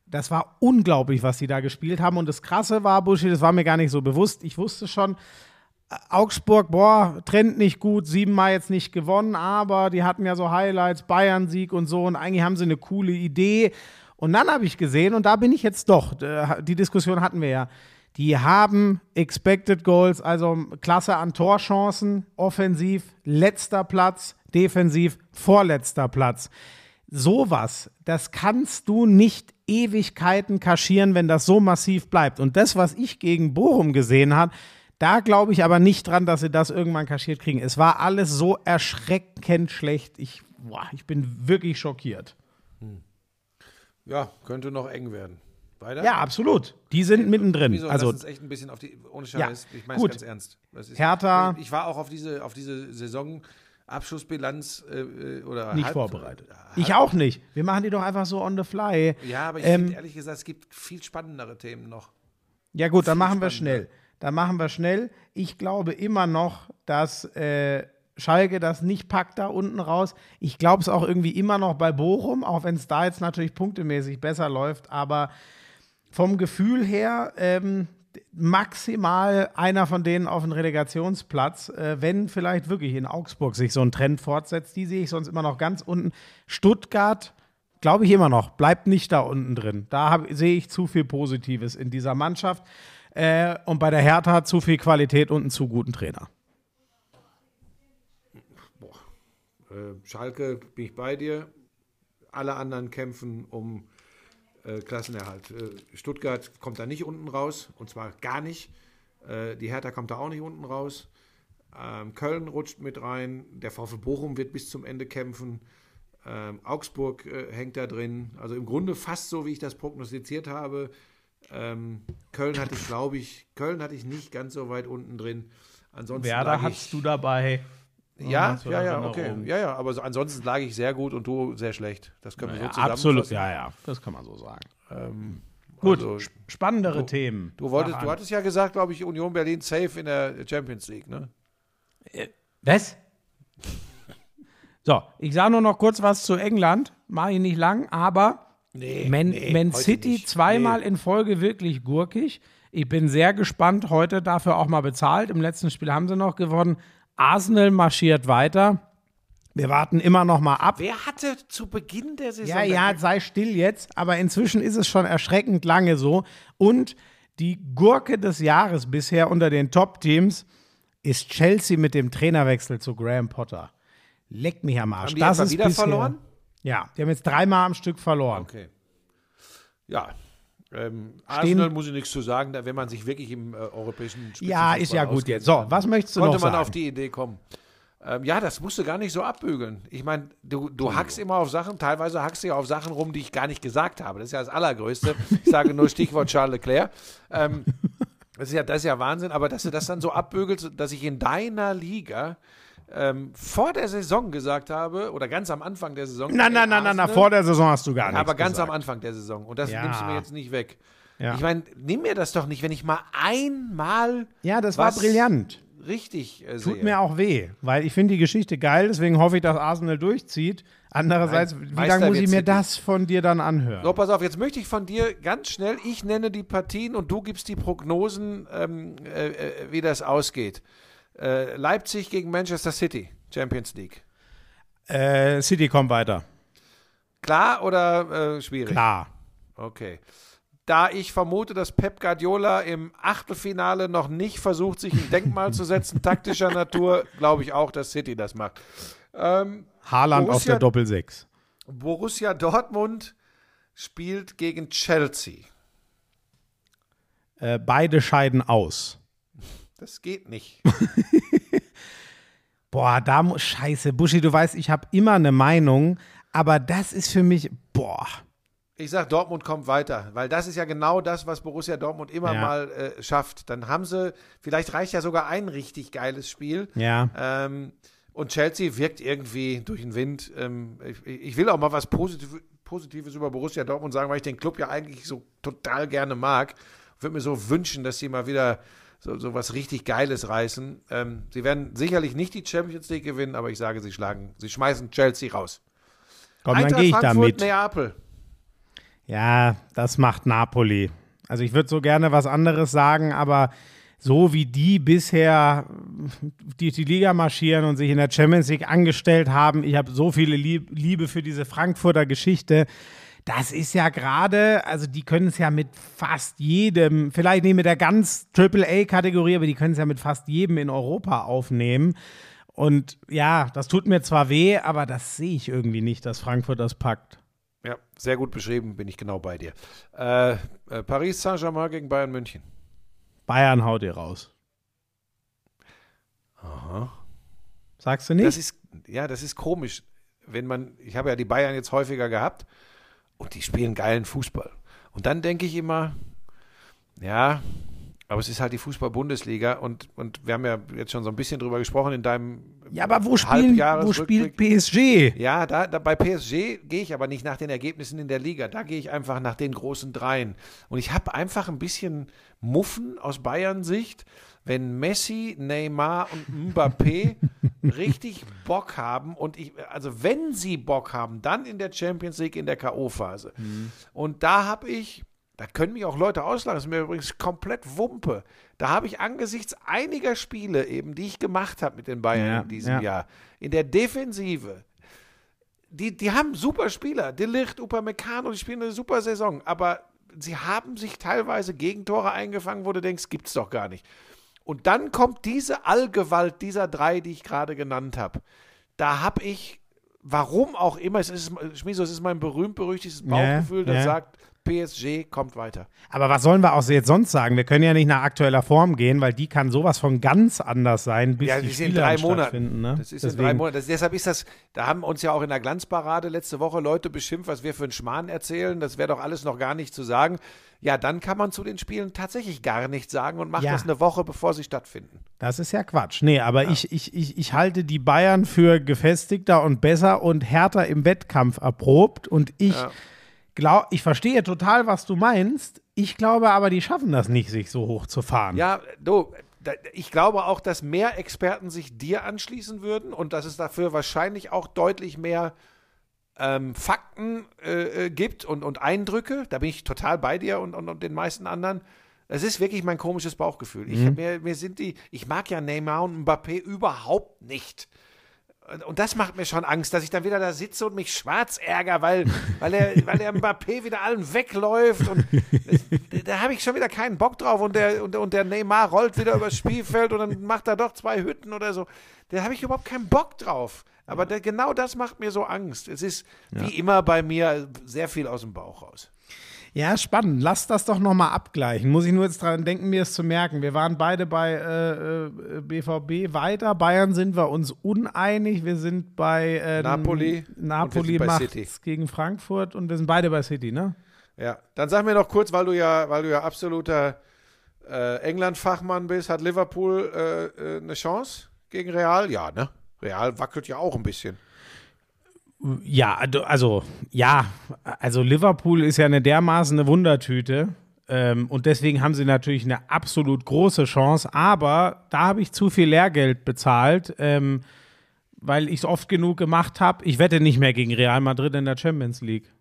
das war unglaublich, was die da gespielt haben. Und das Krasse war, Buschi, das war mir gar nicht so bewusst. Ich wusste schon, Augsburg, boah, Trend nicht gut, siebenmal jetzt nicht gewonnen, aber die hatten ja so Highlights, Bayern-Sieg und so und eigentlich haben sie eine coole Idee. Und dann habe ich gesehen, und da bin ich jetzt doch, äh, die Diskussion hatten wir ja, die haben Expected Goals, also Klasse an Torchancen, offensiv, letzter Platz, defensiv, vorletzter Platz. Sowas, das kannst du nicht Ewigkeiten kaschieren, wenn das so massiv bleibt. Und das, was ich gegen Bochum gesehen habe, da glaube ich aber nicht dran, dass sie das irgendwann kaschiert kriegen. Es war alles so erschreckend schlecht. Ich, boah, ich bin wirklich schockiert.
Ja, könnte noch eng werden. Weiter?
Ja, absolut. Die sind mittendrin.
Wieso?
Also,
Lass uns echt ein bisschen auf die, ohne
Ja,
Scheiß, ich meine es ganz ernst. Ist,
Hertha-
Ich war auch auf diese, auf diese Saisonabschlussbilanz äh, äh, oder
nicht
halb-
vorbereitet.
halb-
Ich auch nicht. Wir machen die doch einfach so on the fly.
Ja, aber ich
Ähm,
finde ehrlich gesagt, es gibt viel spannendere Themen noch.
Ja gut, dann
Viel
machen wir schnell. Dann machen wir schnell. Ich glaube immer noch, dass äh, Schalke das nicht packt da unten raus. Ich glaube es auch irgendwie immer noch bei Bochum, auch wenn es da jetzt natürlich punktemäßig besser läuft. Aber vom Gefühl her ähm, maximal einer von denen auf den Relegationsplatz, äh, wenn vielleicht wirklich in Augsburg sich so ein Trend fortsetzt. Die sehe ich sonst immer noch ganz unten. Stuttgart glaube ich immer noch, bleibt nicht da unten drin. Da sehe ich zu viel Positives in dieser Mannschaft. Äh, und bei der Hertha zu viel Qualität und einen zu guten Trainer.
Äh, Schalke bin ich bei dir. Alle anderen kämpfen um äh, Klassenerhalt. Äh, Stuttgart kommt da nicht unten raus, und zwar gar nicht. Äh, die Hertha kommt da auch nicht unten raus. Ähm, Köln rutscht mit rein. Der VfL Bochum wird bis zum Ende kämpfen. Ähm, Augsburg äh, hängt da drin. Also im Grunde fast so, wie ich das prognostiziert habe. Ähm, Köln hatte ich, glaube ich, Köln hatte ich nicht ganz so weit unten drin. Ansonsten ich,
dabei.
ja,
hast du
ja, ja,
Erinnerung.
okay. Ja, ja, aber so, ansonsten lag ich sehr gut und du sehr schlecht. Das können wir so
Ja,
zusammenfassen.
absolut, ja, ja, das kann man so sagen.
Ähm,
Gut,
also,
sp- spannendere Themen.
du, wolltest, du hattest ja gesagt, glaube ich, Union Berlin safe in der Champions League, ne?
Was? So, ich sage nur noch kurz was zu England. Mache ich nicht lang, aber
Nee,
Man,
nee,
Man City
nicht.
zweimal
Nee.
in Folge wirklich gurkig. Ich bin sehr gespannt, heute dafür auch mal bezahlt. Im letzten Spiel haben sie noch gewonnen. Arsenal marschiert weiter. Wir warten immer noch mal ab.
Wer hatte zu Beginn der Saison.
Ja, ja, sei still jetzt. Aber inzwischen ist es schon erschreckend lange so. Und die Gurke des Jahres bisher unter den Top-Teams ist Chelsea mit dem Trainerwechsel zu Graham Potter. Leck mich am Arsch.
Haben die
das ist
wieder
bisher,
verloren?
Ja, die haben jetzt dreimal am Stück verloren.
Okay. Ja. Ähm, Arsenal muss ich nichts zu sagen, da, wenn man sich wirklich im äh, europäischen
Ja, ist ja gut jetzt. So, was möchtest du
konnte
noch
man
sagen?
auf die Idee kommen. Ähm, ja, das musst du gar nicht so abbügeln. Ich meine, du, du hackst immer auf Sachen, teilweise hackst du ja auf Sachen rum, die ich gar nicht gesagt habe. Das ist ja das Allergrößte. Ich sage nur Stichwort Charles Leclerc. Ähm, das, ist ja, das ist ja Wahnsinn, aber dass du das dann so abbügelst, dass ich in deiner Liga ähm, vor der Saison gesagt habe, oder ganz am Anfang der Saison.
Nein, nein, nein, nein, na, vor der Saison hast du gar nichts
aber ganz
gesagt.
am Anfang der Saison. Und das
Ja.
nimmst du mir jetzt nicht weg.
Ja.
Ich meine, nimm mir das doch nicht, wenn ich mal einmal
Ja, das war brillant.
richtig äh,
Tut mir auch weh, weil ich finde die Geschichte geil, deswegen hoffe ich, dass Arsenal durchzieht. Andererseits,
Nein,
wie lange muss ich mir
City.
das von dir dann anhören?
So, pass auf, jetzt möchte ich von dir ganz schnell, ich nenne die Partien und du gibst die Prognosen, ähm, äh, äh, wie das ausgeht. Äh, Leipzig gegen Manchester City, Champions League.
Äh, City kommt weiter.
Klar oder äh, schwierig?
Klar.
Okay. Da ich vermute, dass Pep Guardiola im Achtelfinale noch nicht versucht, sich ein Denkmal zu setzen, taktischer Natur, glaube ich auch, dass City das macht. Ähm,
Haaland auf
Borussia-
der Doppel-6.
Borussia Dortmund spielt gegen Chelsea.
Äh, beide scheiden aus.
Das geht nicht.
Boah, da muss. Scheiße, Buschi, du weißt, ich habe immer eine Meinung, aber das ist für mich. Boah.
Ich sag, Dortmund kommt weiter, weil das ist ja genau das, was Borussia Dortmund immer
Ja.
mal äh, schafft. Dann haben sie, vielleicht reicht ja sogar ein richtig geiles Spiel.
Ja.
Ähm, und Chelsea wirkt irgendwie durch den Wind. Ähm, ich, ich will auch mal was Positiv Positives über Borussia Dortmund sagen, weil ich den Club ja eigentlich so total gerne mag. würde mir so wünschen, dass sie mal wieder so, so was richtig Geiles reißen. Ähm, sie werden sicherlich nicht die Champions League gewinnen, aber ich sage, sie schlagen, sie schmeißen Chelsea raus.
Komm, dann gehe ich
Frankfurt,
mit.
Neapel.
Ja, das macht Napoli. Also ich würde so gerne was anderes sagen, aber so wie die bisher die, die Liga marschieren und sich in der Champions League angestellt haben, ich habe so viele Lieb Liebe für diese Frankfurter Geschichte. Das ist ja gerade, also die können es ja mit fast jedem, vielleicht nicht mit der ganz Triple-A-Kategorie, aber die können es ja mit fast jedem in Europa aufnehmen. Und ja, das tut mir zwar weh, aber das sehe ich irgendwie nicht, dass Frankfurt das packt.
Ja, sehr gut beschrieben, bin ich genau bei dir. Äh, äh, Paris Saint-Germain gegen Bayern München.
Bayern haut ihr raus. Sagst du nicht?
Das ist, ja, das ist komisch. Wenn man, ich habe ja die Bayern jetzt häufiger gehabt und die spielen geilen Fußball. Und dann denke ich immer, ja, aber es ist halt die Fußball-Bundesliga und, und wir haben ja jetzt schon so ein bisschen drüber gesprochen in deinem
ja, aber wo, spielen, wo spielt PSG?
Ja, da, da bei PSG gehe ich aber nicht nach den Ergebnissen in der Liga. Da gehe ich einfach nach den großen Dreien. Und ich habe einfach ein bisschen Muffen aus Bayern-Sicht, wenn Messi, Neymar und Mbappé richtig Bock haben und ich, also wenn sie Bock haben, dann in der Champions League in der K.O.-Phase. Und da habe ich, da können mich auch Leute auslachen, das ist mir übrigens komplett Wumpe. Da habe ich angesichts einiger Spiele eben, die ich gemacht habe mit den Bayern
Ja,
in diesem
ja.
Jahr, in der Defensive, die, die haben super Spieler. Delicht, Upamecano, die spielen eine super Saison. Aber sie haben sich teilweise Gegentore eingefangen, wo du denkst, gibt's doch gar nicht. Und dann kommt diese Allgewalt dieser drei, die ich gerade genannt habe. Da habe ich, warum auch immer, es ist, Schmiso, es ist mein berühmt-berüchtigtes Bauchgefühl, das
ja.
sagt, PSG kommt weiter.
Aber was sollen wir auch jetzt sonst sagen? Wir können ja nicht nach aktueller Form gehen, weil die kann sowas von ganz anders sein, bis
Ja,
die
in
Spiele
drei Monaten.
stattfinden, Ne?
Das ist in
Deswegen-
drei Monaten. Das, deshalb ist das, da haben uns ja auch in der Glanzparade letzte Woche Leute beschimpft, was wir für einen Schmarrn erzählen. Das wäre doch alles noch gar nicht zu sagen. Ja, dann kann man zu den Spielen tatsächlich gar nichts sagen und macht
Ja.
das eine Woche, bevor sie stattfinden.
Das ist ja Quatsch. Nee, aber ich, ich, ich, ich halte die Bayern für gefestigter und besser und härter im Wettkampf erprobt. Und ich
Ja.
glaube, ich verstehe total, was du meinst. Ich glaube aber, die schaffen das nicht, sich so hoch zu fahren.
Ja, du, ich glaube auch, dass mehr Experten sich dir anschließen würden und dass es dafür wahrscheinlich auch deutlich mehr ähm, Fakten äh, äh, gibt und, und Eindrücke. Da bin ich total bei dir und, und, und den meisten anderen. Es ist wirklich mein komisches Bauchgefühl. Ich, mir, mir sind die, ich mag ja Neymar und Mbappé überhaupt nicht. Und- das macht mir schon Angst, dass ich dann wieder da sitze und mich schwarz ärgere, weil, weil, er, weil der Mbappé wieder allen wegläuft. Und da habe ich schon wieder keinen Bock drauf. Und der, und, und der Neymar rollt wieder übers Spielfeld und dann macht er doch zwei Hütten oder so. Da habe ich überhaupt keinen Bock drauf. Aber da, genau das macht mir so Angst. Es ist wie immer bei mir sehr viel aus dem Bauch raus.
Ja, spannend. Lass das doch nochmal abgleichen. Muss ich nur jetzt dran denken, mir es zu merken. Wir waren beide bei äh, äh, BVB weiter. Bayern sind wir uns uneinig. Wir sind bei äh,
Napoli
Napoli macht gegen Frankfurt und wir sind beide bei City, ne?
Ja, dann sag mir noch kurz, weil du ja, weil du ja absoluter äh, England-Fachmann bist, hat Liverpool äh, äh, eine Chance gegen Real? Ja, ne? Real wackelt ja auch ein bisschen.
Ja, also- ja, also Liverpool ist ja eine dermaßen eine Wundertüte. Ähm, und deswegen haben sie natürlich eine absolut große Chance. Aber da habe ich zu viel Lehrgeld bezahlt, ähm, weil ich es oft genug gemacht habe. Ich wette nicht mehr gegen Real Madrid in der Champions League.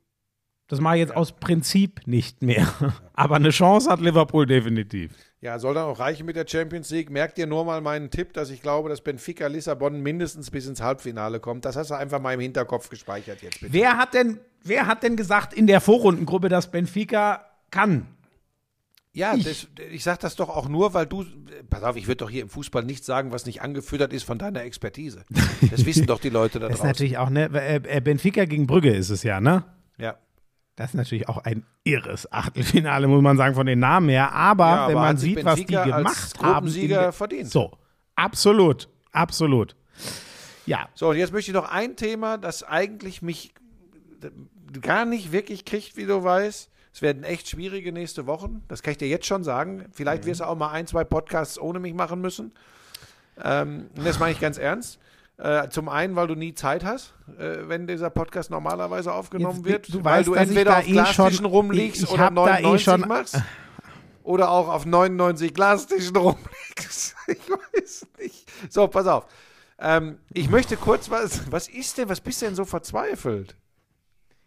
Das mache ich jetzt aus Prinzip nicht mehr. Aber eine Chance hat Liverpool definitiv.
Ja, soll dann auch reichen mit der Champions League. Merkt ihr nur mal meinen Tipp, dass ich glaube, dass Benfica Lissabon mindestens bis ins Halbfinale kommt. Das hast du einfach mal im Hinterkopf gespeichert jetzt bitte.
Wer hat denn, wer hat denn gesagt in der Vorrundengruppe, dass Benfica kann?
Ja, das, ich sag das doch auch nur, weil du, pass auf, ich würde doch hier im Fußball nichts sagen, was nicht angefüttert ist von deiner Expertise. Das wissen doch die Leute da
Das ist
draußen.
natürlich auch, ne? äh, äh, Benfica gegen Brügge ist es ja, ne?
Ja.
Das ist natürlich auch ein irres Achtelfinale, muss man sagen, von den Namen her. Aber
Ja,
wenn
aber
man
hat sich
sieht, was die gemacht haben. der-
verdient.
So, absolut, absolut. Ja,
So, und jetzt möchte ich noch ein Thema, das eigentlich mich gar nicht wirklich kriegt, wie du weißt. Es werden echt schwierige nächste Wochen. Das kann ich dir jetzt schon sagen. Vielleicht wirst du auch mal ein, zwei Podcasts ohne mich machen müssen. Ähm, und das meine ich ganz ernst. Äh, zum einen, weil du nie Zeit hast, äh, wenn dieser Podcast normalerweise aufgenommen
Jetzt,
wird.
du
weil
weißt,
du
ich
entweder auf
eh
Glastischen rumliegst
ich
oder
da eh
99
schon-
machst. oder auch auf 99 Glastischen rumliegst. Ich weiß nicht. So, pass auf. Ähm, ich möchte kurz was. Was ist denn? Was bist du denn so verzweifelt?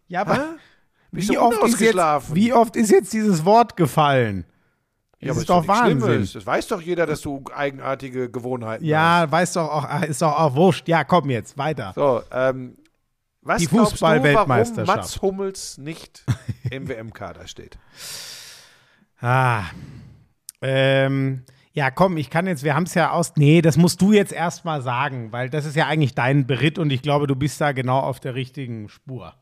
Ja, aber wie
du
oft, jetzt, wie oft ist jetzt dieses Wort gefallen?
Ja,
das
aber
ist doch
nichts Schlimmes.
Wahnsinn.
Das weiß doch jeder, dass du eigenartige Gewohnheiten hast.
Ja, weiß doch auch, ach, ist doch auch wurscht. Ja, komm jetzt, weiter.
So, ähm, was
Die
du, warum
Fußball-Weltmeisterschaft.
Mats Hummels nicht im WM-Kader steht?
Ah. Ähm, ja, komm, ich kann jetzt, wir haben es ja aus. Nee, das musst du jetzt erstmal sagen, weil das ist ja eigentlich dein Beritt und ich glaube, du bist da genau auf der richtigen Spur.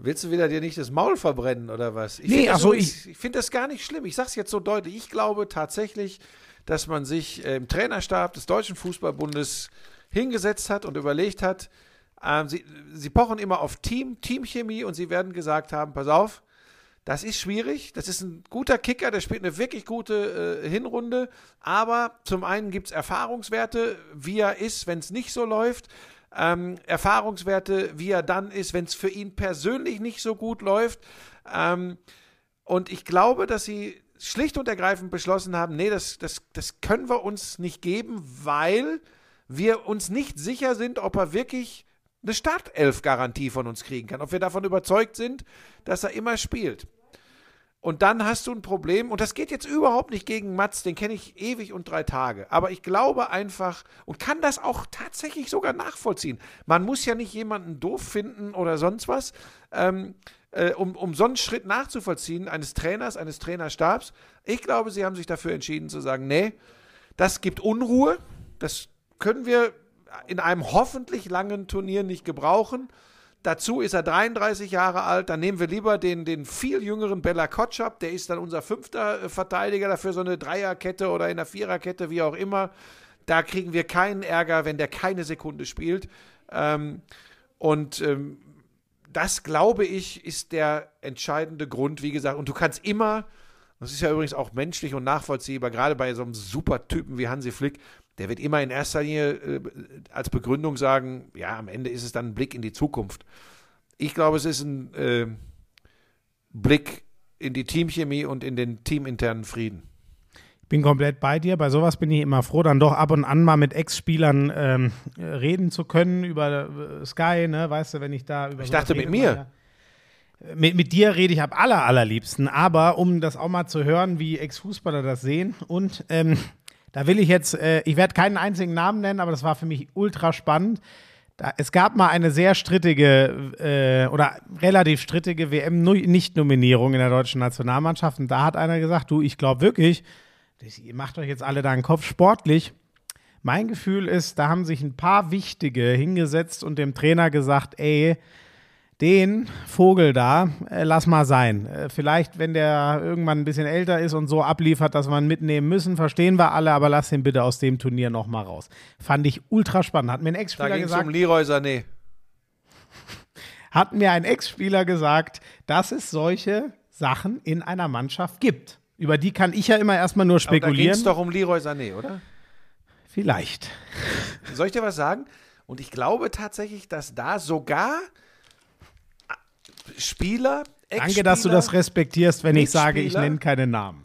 Willst du wieder dir nicht das Maul verbrennen oder was? Ich
Nee,
find das
ach so,
übrigens- ich finde das gar nicht schlimm. Ich sage es jetzt so deutlich. Ich glaube tatsächlich, dass man sich äh, im Trainerstab des Deutschen Fußballbundes hingesetzt hat und überlegt hat, ähm, sie, sie pochen immer auf Team, Teamchemie und sie werden gesagt haben, pass auf, das ist schwierig. Das ist ein guter Kicker, der spielt eine wirklich gute äh, Hinrunde. Aber zum einen gibt es Erfahrungswerte, wie er ist, wenn es nicht so läuft. Ähm, Erfahrungswerte, wie er dann ist, wenn es für ihn persönlich nicht so gut läuft. Ähm, und ich glaube, dass sie schlicht und ergreifend beschlossen haben, nee, das, das, das können wir uns nicht geben, weil wir uns nicht sicher sind, ob er wirklich eine Startelf-Garantie von uns kriegen kann, ob wir davon überzeugt sind, dass er immer spielt. Und dann hast du ein Problem, und das geht jetzt überhaupt nicht gegen Mats, den kenne ich ewig und drei Tage. Aber ich glaube einfach und kann das auch tatsächlich sogar nachvollziehen. Man muss ja nicht jemanden doof finden oder sonst was, ähm, äh, um, um so einen Schritt nachzuvollziehen, eines Trainers, eines Trainerstabs. Ich glaube, sie haben sich dafür entschieden zu sagen, nee, das gibt Unruhe, das können wir in einem hoffentlich langen Turnier nicht gebrauchen. Dazu ist er 33 Jahre alt. Dann nehmen wir lieber den, den viel jüngeren Bella Kotschap. Der ist dann unser fünfter äh, Verteidiger dafür, so eine Dreierkette oder in der Viererkette, wie auch immer. Da kriegen wir keinen Ärger, wenn der keine Sekunde spielt. Ähm, und ähm, das, glaube ich, ist der entscheidende Grund, wie gesagt. Und du kannst immer, das ist ja übrigens auch menschlich und nachvollziehbar, gerade bei so einem Supertypen wie Hansi Flick, der wird immer in erster Linie äh, als Begründung sagen, ja, am Ende ist es dann ein Blick in die Zukunft. Ich glaube, es ist ein äh, Blick in die Teamchemie und in den teaminternen Frieden.
Ich bin komplett bei dir. Bei sowas bin ich immer froh, dann doch ab und an mal mit Ex-Spielern ähm, äh, reden zu können über äh, Sky, ne? Weißt du, wenn ich da über
Ich dachte, mit mir.
mal, ja. Mit, mit dir rede ich am aller, allerliebsten, aber um das auch mal zu hören, wie Ex-Fußballer das sehen und ähm, da will ich jetzt, äh, ich werde keinen einzigen Namen nennen, aber das war für mich ultra spannend. Da, es gab mal eine sehr strittige äh, oder relativ strittige WM-Nicht-Nominierung in der deutschen Nationalmannschaft und da hat einer gesagt, du, ich glaube wirklich, das, ihr macht euch jetzt alle da einen Kopf sportlich. Mein Gefühl ist, da haben sich ein paar Wichtige hingesetzt und dem Trainer gesagt, ey, den Vogel da, äh, lass mal sein. Äh, vielleicht, wenn der irgendwann ein bisschen älter ist und so abliefert, dass wir ihn mitnehmen müssen, verstehen wir alle, aber lass ihn bitte aus dem Turnier noch mal raus. Fand ich ultra spannend. Hat mir ein Ex-Spieler gesagt,
um Leroy Sané.
hat mir ein Ex-Spieler gesagt, dass es solche Sachen in einer Mannschaft gibt. Über die kann ich ja immer erstmal nur
Aber da ging
spekulieren.
es doch um Leroy Sané, oder?
Vielleicht.
Soll ich dir was sagen? Und ich glaube tatsächlich, dass da sogar Spieler,
Danke, dass du das respektierst, wenn ich sage, ich nenne keine Namen.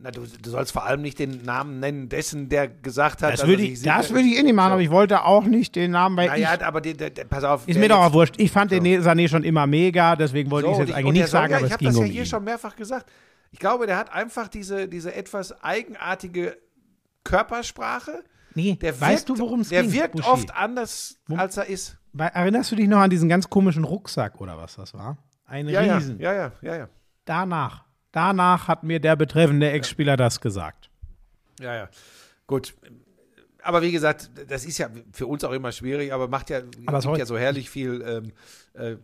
Na, du, du sollst vor allem nicht den Namen nennen dessen, der gesagt hat,
Das
dass
würde ich, das würde ich eh nicht machen,
So.
aber ich wollte auch nicht den Namen, weil
Naja,
ich,
aber die, die, die, pass auf.
ist mir doch auch wurscht. Ich fand den
So.
Sané schon immer mega, deswegen wollte
So,
ich es jetzt
ich-
eigentlich
der
nicht sagen,
ja,
aber
ich
es
habe
ging
das ja hier
ihn.
schon mehrfach gesagt. Ich glaube, der hat einfach diese, diese etwas eigenartige Körpersprache.
Nee,
Der
weißt
wirkt,
du, worum es
Der
ging?
wirkt
Buschi?
oft anders, als er ist.
Erinnerst du dich noch an diesen ganz komischen Rucksack oder was das war? Ein
Ja, ja,
Riesen.
ja, ja, ja, ja.
Danach, danach hat mir der betreffende Ex-Spieler das gesagt.
Ja, ja. Gut. Aber wie gesagt, das ist ja für uns auch immer schwierig, aber macht ja,
Aber
gibt ja so herrlich viel ähm, äh,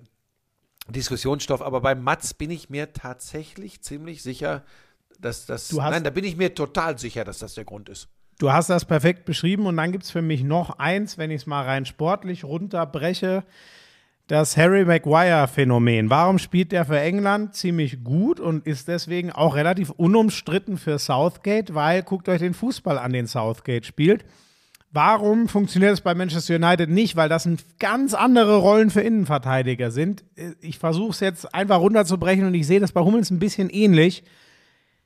Diskussionsstoff. Aber bei Mats bin ich mir tatsächlich ziemlich sicher, dass das.
Du hast-
nein, da bin ich mir total sicher, dass das der Grund ist.
Du hast das perfekt beschrieben und dann gibt es für mich noch eins, wenn ich es mal rein sportlich runterbreche. Das Harry Maguire-Phänomen. Warum spielt der für England ziemlich gut und ist deswegen auch relativ unumstritten für Southgate? Weil, guckt euch den Fußball an, den Southgate spielt. Warum funktioniert es bei Manchester United nicht? Weil das ganz andere Rollen für Innenverteidiger sind. Ich versuche es jetzt einfach runterzubrechen und ich sehe das bei Hummels ein bisschen ähnlich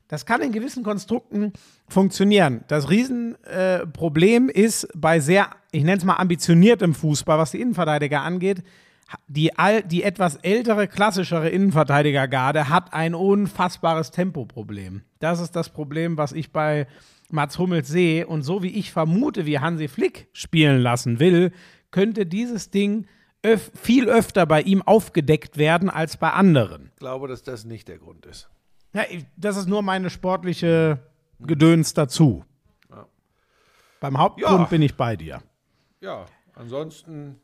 Das kann in gewissen Konstrukten funktionieren. Das Riesenproblem äh, ist bei sehr, ich nenne es mal ambitioniertem Fußball, was die Innenverteidiger angeht, die, all, die etwas ältere, klassischere Innenverteidigergarde hat ein unfassbares Tempoproblem. Das ist das Problem, was ich bei Mats Hummels sehe. Und so wie ich vermute, wie Hansi Flick spielen lassen will, könnte dieses Ding öf viel öfter bei ihm aufgedeckt werden als bei anderen.
Ich glaube, dass das nicht der Grund ist.
Ja, ich, das ist nur meine sportliche Gedöns dazu. Beim Hauptgrund
Ja.
bin ich bei dir.
Ja, ansonsten.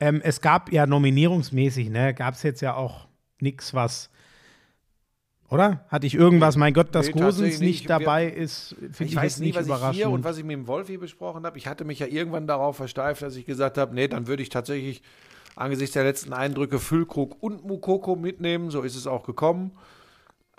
Ähm, es gab ja nominierungsmäßig, ne, gab es jetzt ja auch nichts, was. Oder? Hatte ich irgendwas? Mein Gott, dass
Nee,
Gosens nicht.
Wir-
dabei ist, finde ich,
Ich weiß nie,
nicht
was ich
überraschend.
hier und was ich mit dem Wolfi besprochen habe. Ich hatte mich ja irgendwann darauf versteift, dass ich gesagt habe, nee, dann würde ich tatsächlich angesichts der letzten Eindrücke Füllkrug und Mukoko mitnehmen. So ist es auch gekommen.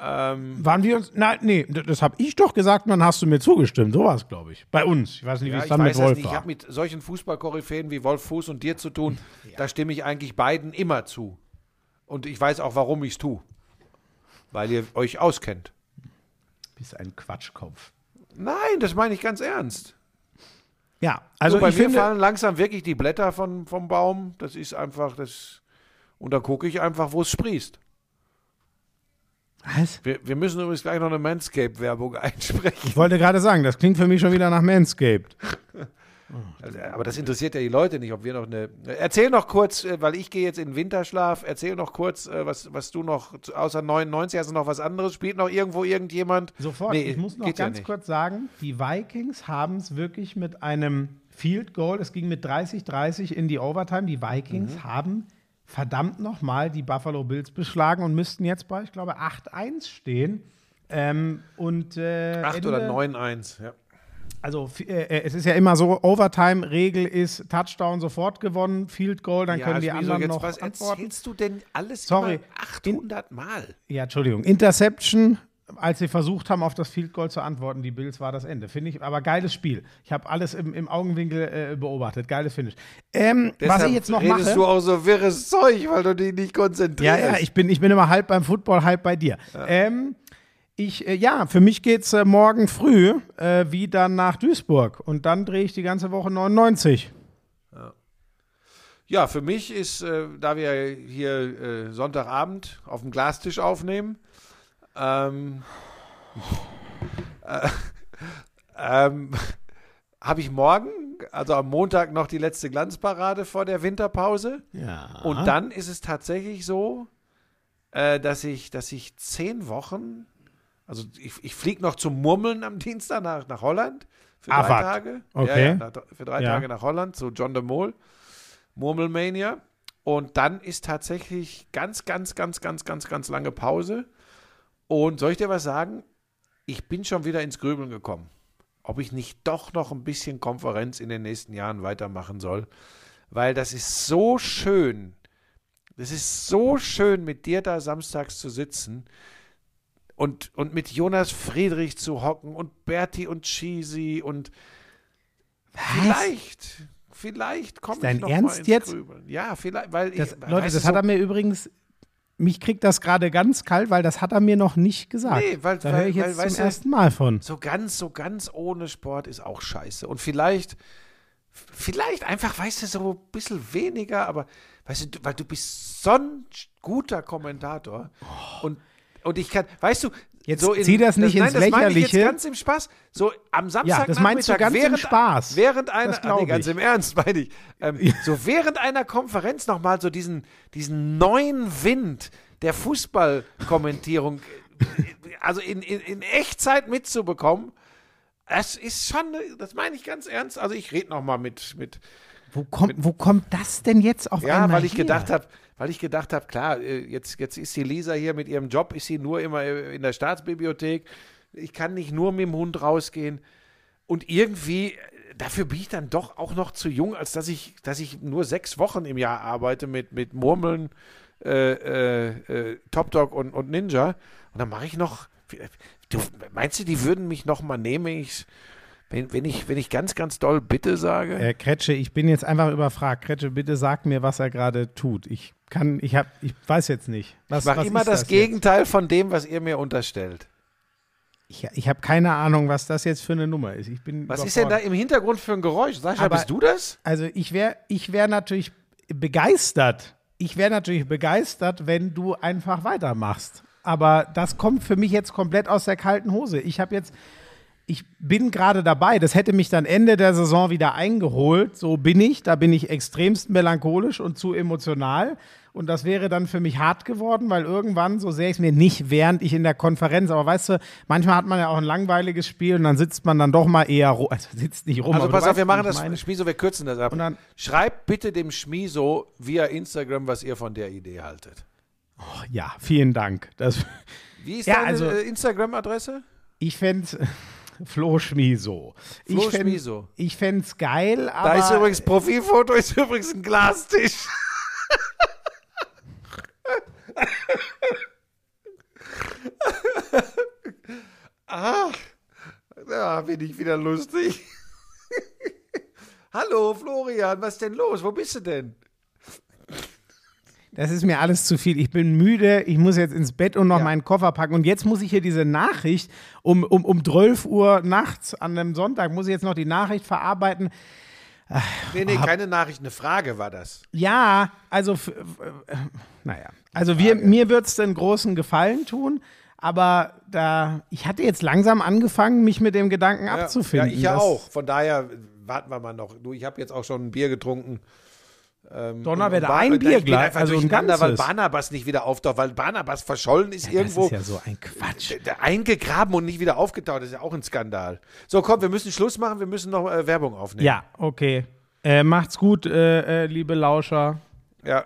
Ähm,
Waren wir uns. Nein, nee, das habe ich doch gesagt und dann hast du mir zugestimmt. So war es, glaube ich. Bei uns. Ich weiß nicht, wie
ja,
es
ich
dann mit Wolf
nicht. Ich
war.
habe mit solchen Fußballkoryphäen wie Wolf Fuß und dir zu tun. Da stimme ich eigentlich beiden immer zu. Und ich weiß auch, warum ich es tue. Weil ihr euch auskennt.
Bist ein Quatschkopf.
Nein, das meine ich ganz ernst.
Ja, also
so, bei
ich
mir
finde.
fallen langsam wirklich die Blätter von, vom Baum. Das ist einfach das. Und dann gucke ich einfach, wo es sprießt.
Was?
Wir, wir müssen übrigens gleich noch eine Manscape-Werbung einsprechen.
Ich wollte gerade sagen, das klingt für mich schon wieder nach Manscaped.
Also, aber das interessiert ja die Leute nicht, ob wir noch eine. Erzähl noch kurz, äh, weil ich gehe jetzt in den Winterschlaf. Erzähl noch kurz, äh, was, was du noch, außer 99 hast du noch was anderes? Spielt noch irgendwo irgendjemand?
Sofort.
Nee,
ich muss noch
ja
ganz
nicht.
kurz sagen, die Vikings haben es wirklich mit einem Field Goal, es ging mit 30-30 in die Overtime. Die Vikings
Mhm.
haben verdammt nochmal die Buffalo Bills beschlagen und müssten jetzt bei, ich glaube, 8-1 stehen. Ähm, und äh,
8
Ende-
oder 9-1, ja.
Also f- äh, es ist ja immer so, Overtime-Regel ist Touchdown sofort gewonnen, Field Goal, dann können die anderen
jetzt,
noch
was
antworten.
erzählst du denn alles
Sorry.
immer 800 Mal?
Ja, Entschuldigung. Interception, als sie versucht haben, auf das Field Goal zu antworten, die Bills war das Ende. Finde ich, aber geiles Spiel. Ich habe alles im, im Augenwinkel äh, beobachtet. Geiles Finish. Ähm, was ich jetzt noch
redest
mache.
du auch so wirres Zeug, weil du dich nicht
ja,
konzentrierst.
ja, ich bin, ich bin immer halb beim Football, halb bei dir. Ähm, ich, äh, ja, für mich geht es äh, morgen früh äh, wie dann nach Duisburg. Und dann drehe ich die ganze Woche 99.
Ja, für mich ist, äh, da wir hier äh, Sonntagabend auf dem Glastisch aufnehmen, ähm, äh, ähm, habe ich morgen, also am Montag, noch die letzte Glanzparade vor der Winterpause.
Ja.
Und dann ist es tatsächlich so, äh, dass ich, dass ich zehn Wochen, also ich, ich fliege noch zum Murmeln am Dienstag nach, nach Holland für drei
was?
Tage.
Okay.
Ja, ja, nach, für drei. Tage nach Holland zu John de Mol, Murmelmania. Und dann ist tatsächlich ganz, ganz, ganz, ganz, ganz, ganz lange Pause. Und soll ich dir was sagen? Ich bin schon wieder ins Grübeln gekommen, ob ich nicht doch noch ein bisschen Konferenz in den nächsten Jahren weitermachen soll. Weil das ist so schön. Das ist so schön, mit dir da samstags zu sitzen und, und mit Jonas Friedrich zu hocken und Berti und Cheesy und vielleicht, vielleicht kommt ich noch
Ernst
mal ins
jetzt?
Grübeln. Ja, vielleicht, weil
Das,
ich,
Leute, das
du,
hat
so-
er mir übrigens. Mich kriegt das gerade ganz kalt, weil das hat er mir noch nicht gesagt.
Nee, weil-
da
weil-
höre ich
weil,
jetzt
weißt
zum ersten Mal von.
So ganz, so ganz ohne Sport ist auch scheiße. Und vielleicht, vielleicht einfach, weißt du, so ein bisschen weniger, aber weißt du, weil du bist so ein guter Kommentator. Und, und ich kann, weißt du,
Jetzt
so in,
zieh das nicht
nein,
ins
das meine ich
Lächerliche.
jetzt ganz im Spaß. So am Samstag
das meinst du ganz im
während,
Spaß.
Während einer,
Das
nee, ganz
ich.
im Ernst meine ich, ähm, so während einer Konferenz nochmal so diesen, diesen neuen Wind der Fußballkommentierung, äh, also in, in, in Echtzeit mitzubekommen, das ist schon, das meine ich ganz ernst. Also ich rede nochmal mit, mit,
Wo kommt, wo kommt das denn jetzt auf
ja,
einmal
weil ich
her?
gedacht habe, weil ich gedacht habe, klar, äh, jetzt, jetzt ist die Lisa hier mit ihrem Job, ist sie nur immer äh, in der Staatsbibliothek. Ich kann nicht nur mit dem Hund rausgehen. Und irgendwie, äh, dafür bin ich dann doch auch noch zu jung, als dass ich, dass ich nur sechs Wochen im Jahr arbeite mit, mit Murmeln, äh, äh, Top Dog und, und Ninja. Und dann mache ich noch. Du, meinst du, die würden mich noch mal nehmen, ich, wenn, wenn, ich, wenn ich ganz, ganz doll Bitte sage?
Äh, Kretsche, ich bin jetzt einfach überfragt. Kretsche, bitte sag mir, was er gerade tut. Ich kann, ich hab, ich weiß jetzt nicht. Was,
Ich mache immer das,
jetzt?
Gegenteil von dem, was ihr mir unterstellt.
Ich, ich habe keine Ahnung, was das jetzt für eine Nummer ist. Ich bin
Was ist denn da im Hintergrund für ein Geräusch? Sascha,
Aber-
bist du das?
Also ich wäre ich wär natürlich begeistert. Ich wäre natürlich begeistert, wenn du einfach weitermachst. Aber das kommt für mich jetzt komplett aus der kalten Hose. Ich habe jetzt, ich bin gerade dabei. Das hätte mich dann Ende der Saison wieder eingeholt. So bin ich. Da bin ich extremst melancholisch und zu emotional. Und das wäre dann für mich hart geworden, weil irgendwann, so sehr ich es mir nicht, während ich in der Konferenz, aber weißt du, manchmal hat man ja auch ein langweiliges Spiel und dann sitzt man dann doch mal eher, also sitzt nicht rum.
Also pass auf,
weißt,
wir machen das,
meine.
Schmiso, wir kürzen das ab.
Und dann-
Schreibt bitte dem Schmiso via Instagram, was ihr von der Idee haltet.
Ja, vielen Dank. Das,
Wie ist
Ja,
deine
also-
äh, Instagram-Adresse?
ich fände Flo Schmiso.
Flo
ich fänd-
Schmiso.
Ich fände es geil, aber.
Da ist übrigens, Profilfoto ist übrigens ein Glastisch. ah, da bin ich wieder lustig. Hallo Florian, was ist denn los? Wo bist du denn?
Das ist mir alles zu viel. Ich bin müde. Ich muss jetzt ins Bett und noch
Ja.
meinen Koffer packen. Und jetzt muss ich hier diese Nachricht um, um, um 12 Uhr nachts an einem Sonntag, muss ich jetzt noch die Nachricht verarbeiten.
Nee, nee, keine Nachricht, eine Frage war das.
Ja, also, äh, naja. Also, wir, mir wird es einen großen Gefallen tun. Aber da, ich hatte jetzt langsam angefangen, mich mit dem Gedanken abzufinden.
Ja, ich ja auch. Von daher warten wir mal noch. Du, ich habe jetzt auch schon ein Bier getrunken.
Donnerwetter,
Bar-
ein Bier gleich, also ein
durcheinander, weil
ganzes.
Barnabas nicht wieder auftaucht, weil Barnabas verschollen ist
Das
irgendwo.
ist ja so ein Quatsch.
Eingegraben und nicht wieder aufgetaucht, das ist ja auch ein Skandal. So, komm, wir müssen Schluss machen, wir müssen noch äh, Werbung aufnehmen.
Ja, okay. Äh, macht's gut, äh, äh, liebe Lauscher.
Ja.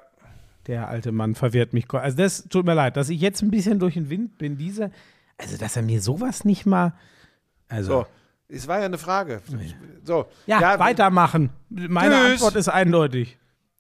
Der alte Mann verwirrt mich. Also das tut mir leid, dass ich jetzt ein bisschen durch den Wind bin. Diese, also dass er mir sowas nicht mal. Also
So, es war ja eine Frage. So,
ja, weitermachen. Meine
Tschüss.
Antwort ist eindeutig.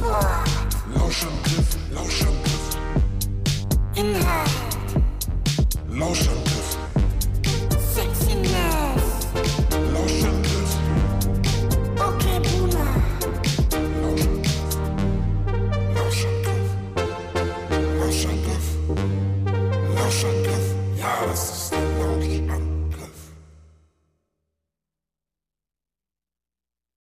Lauschangriff, Lauschangriff,
Inhalt,
Lauschangriff,
Sexiness,
Lauschangriff,
okay Boomer,
Lauschangriff, Lauschangriff, Lauschangriff. Ja, das ist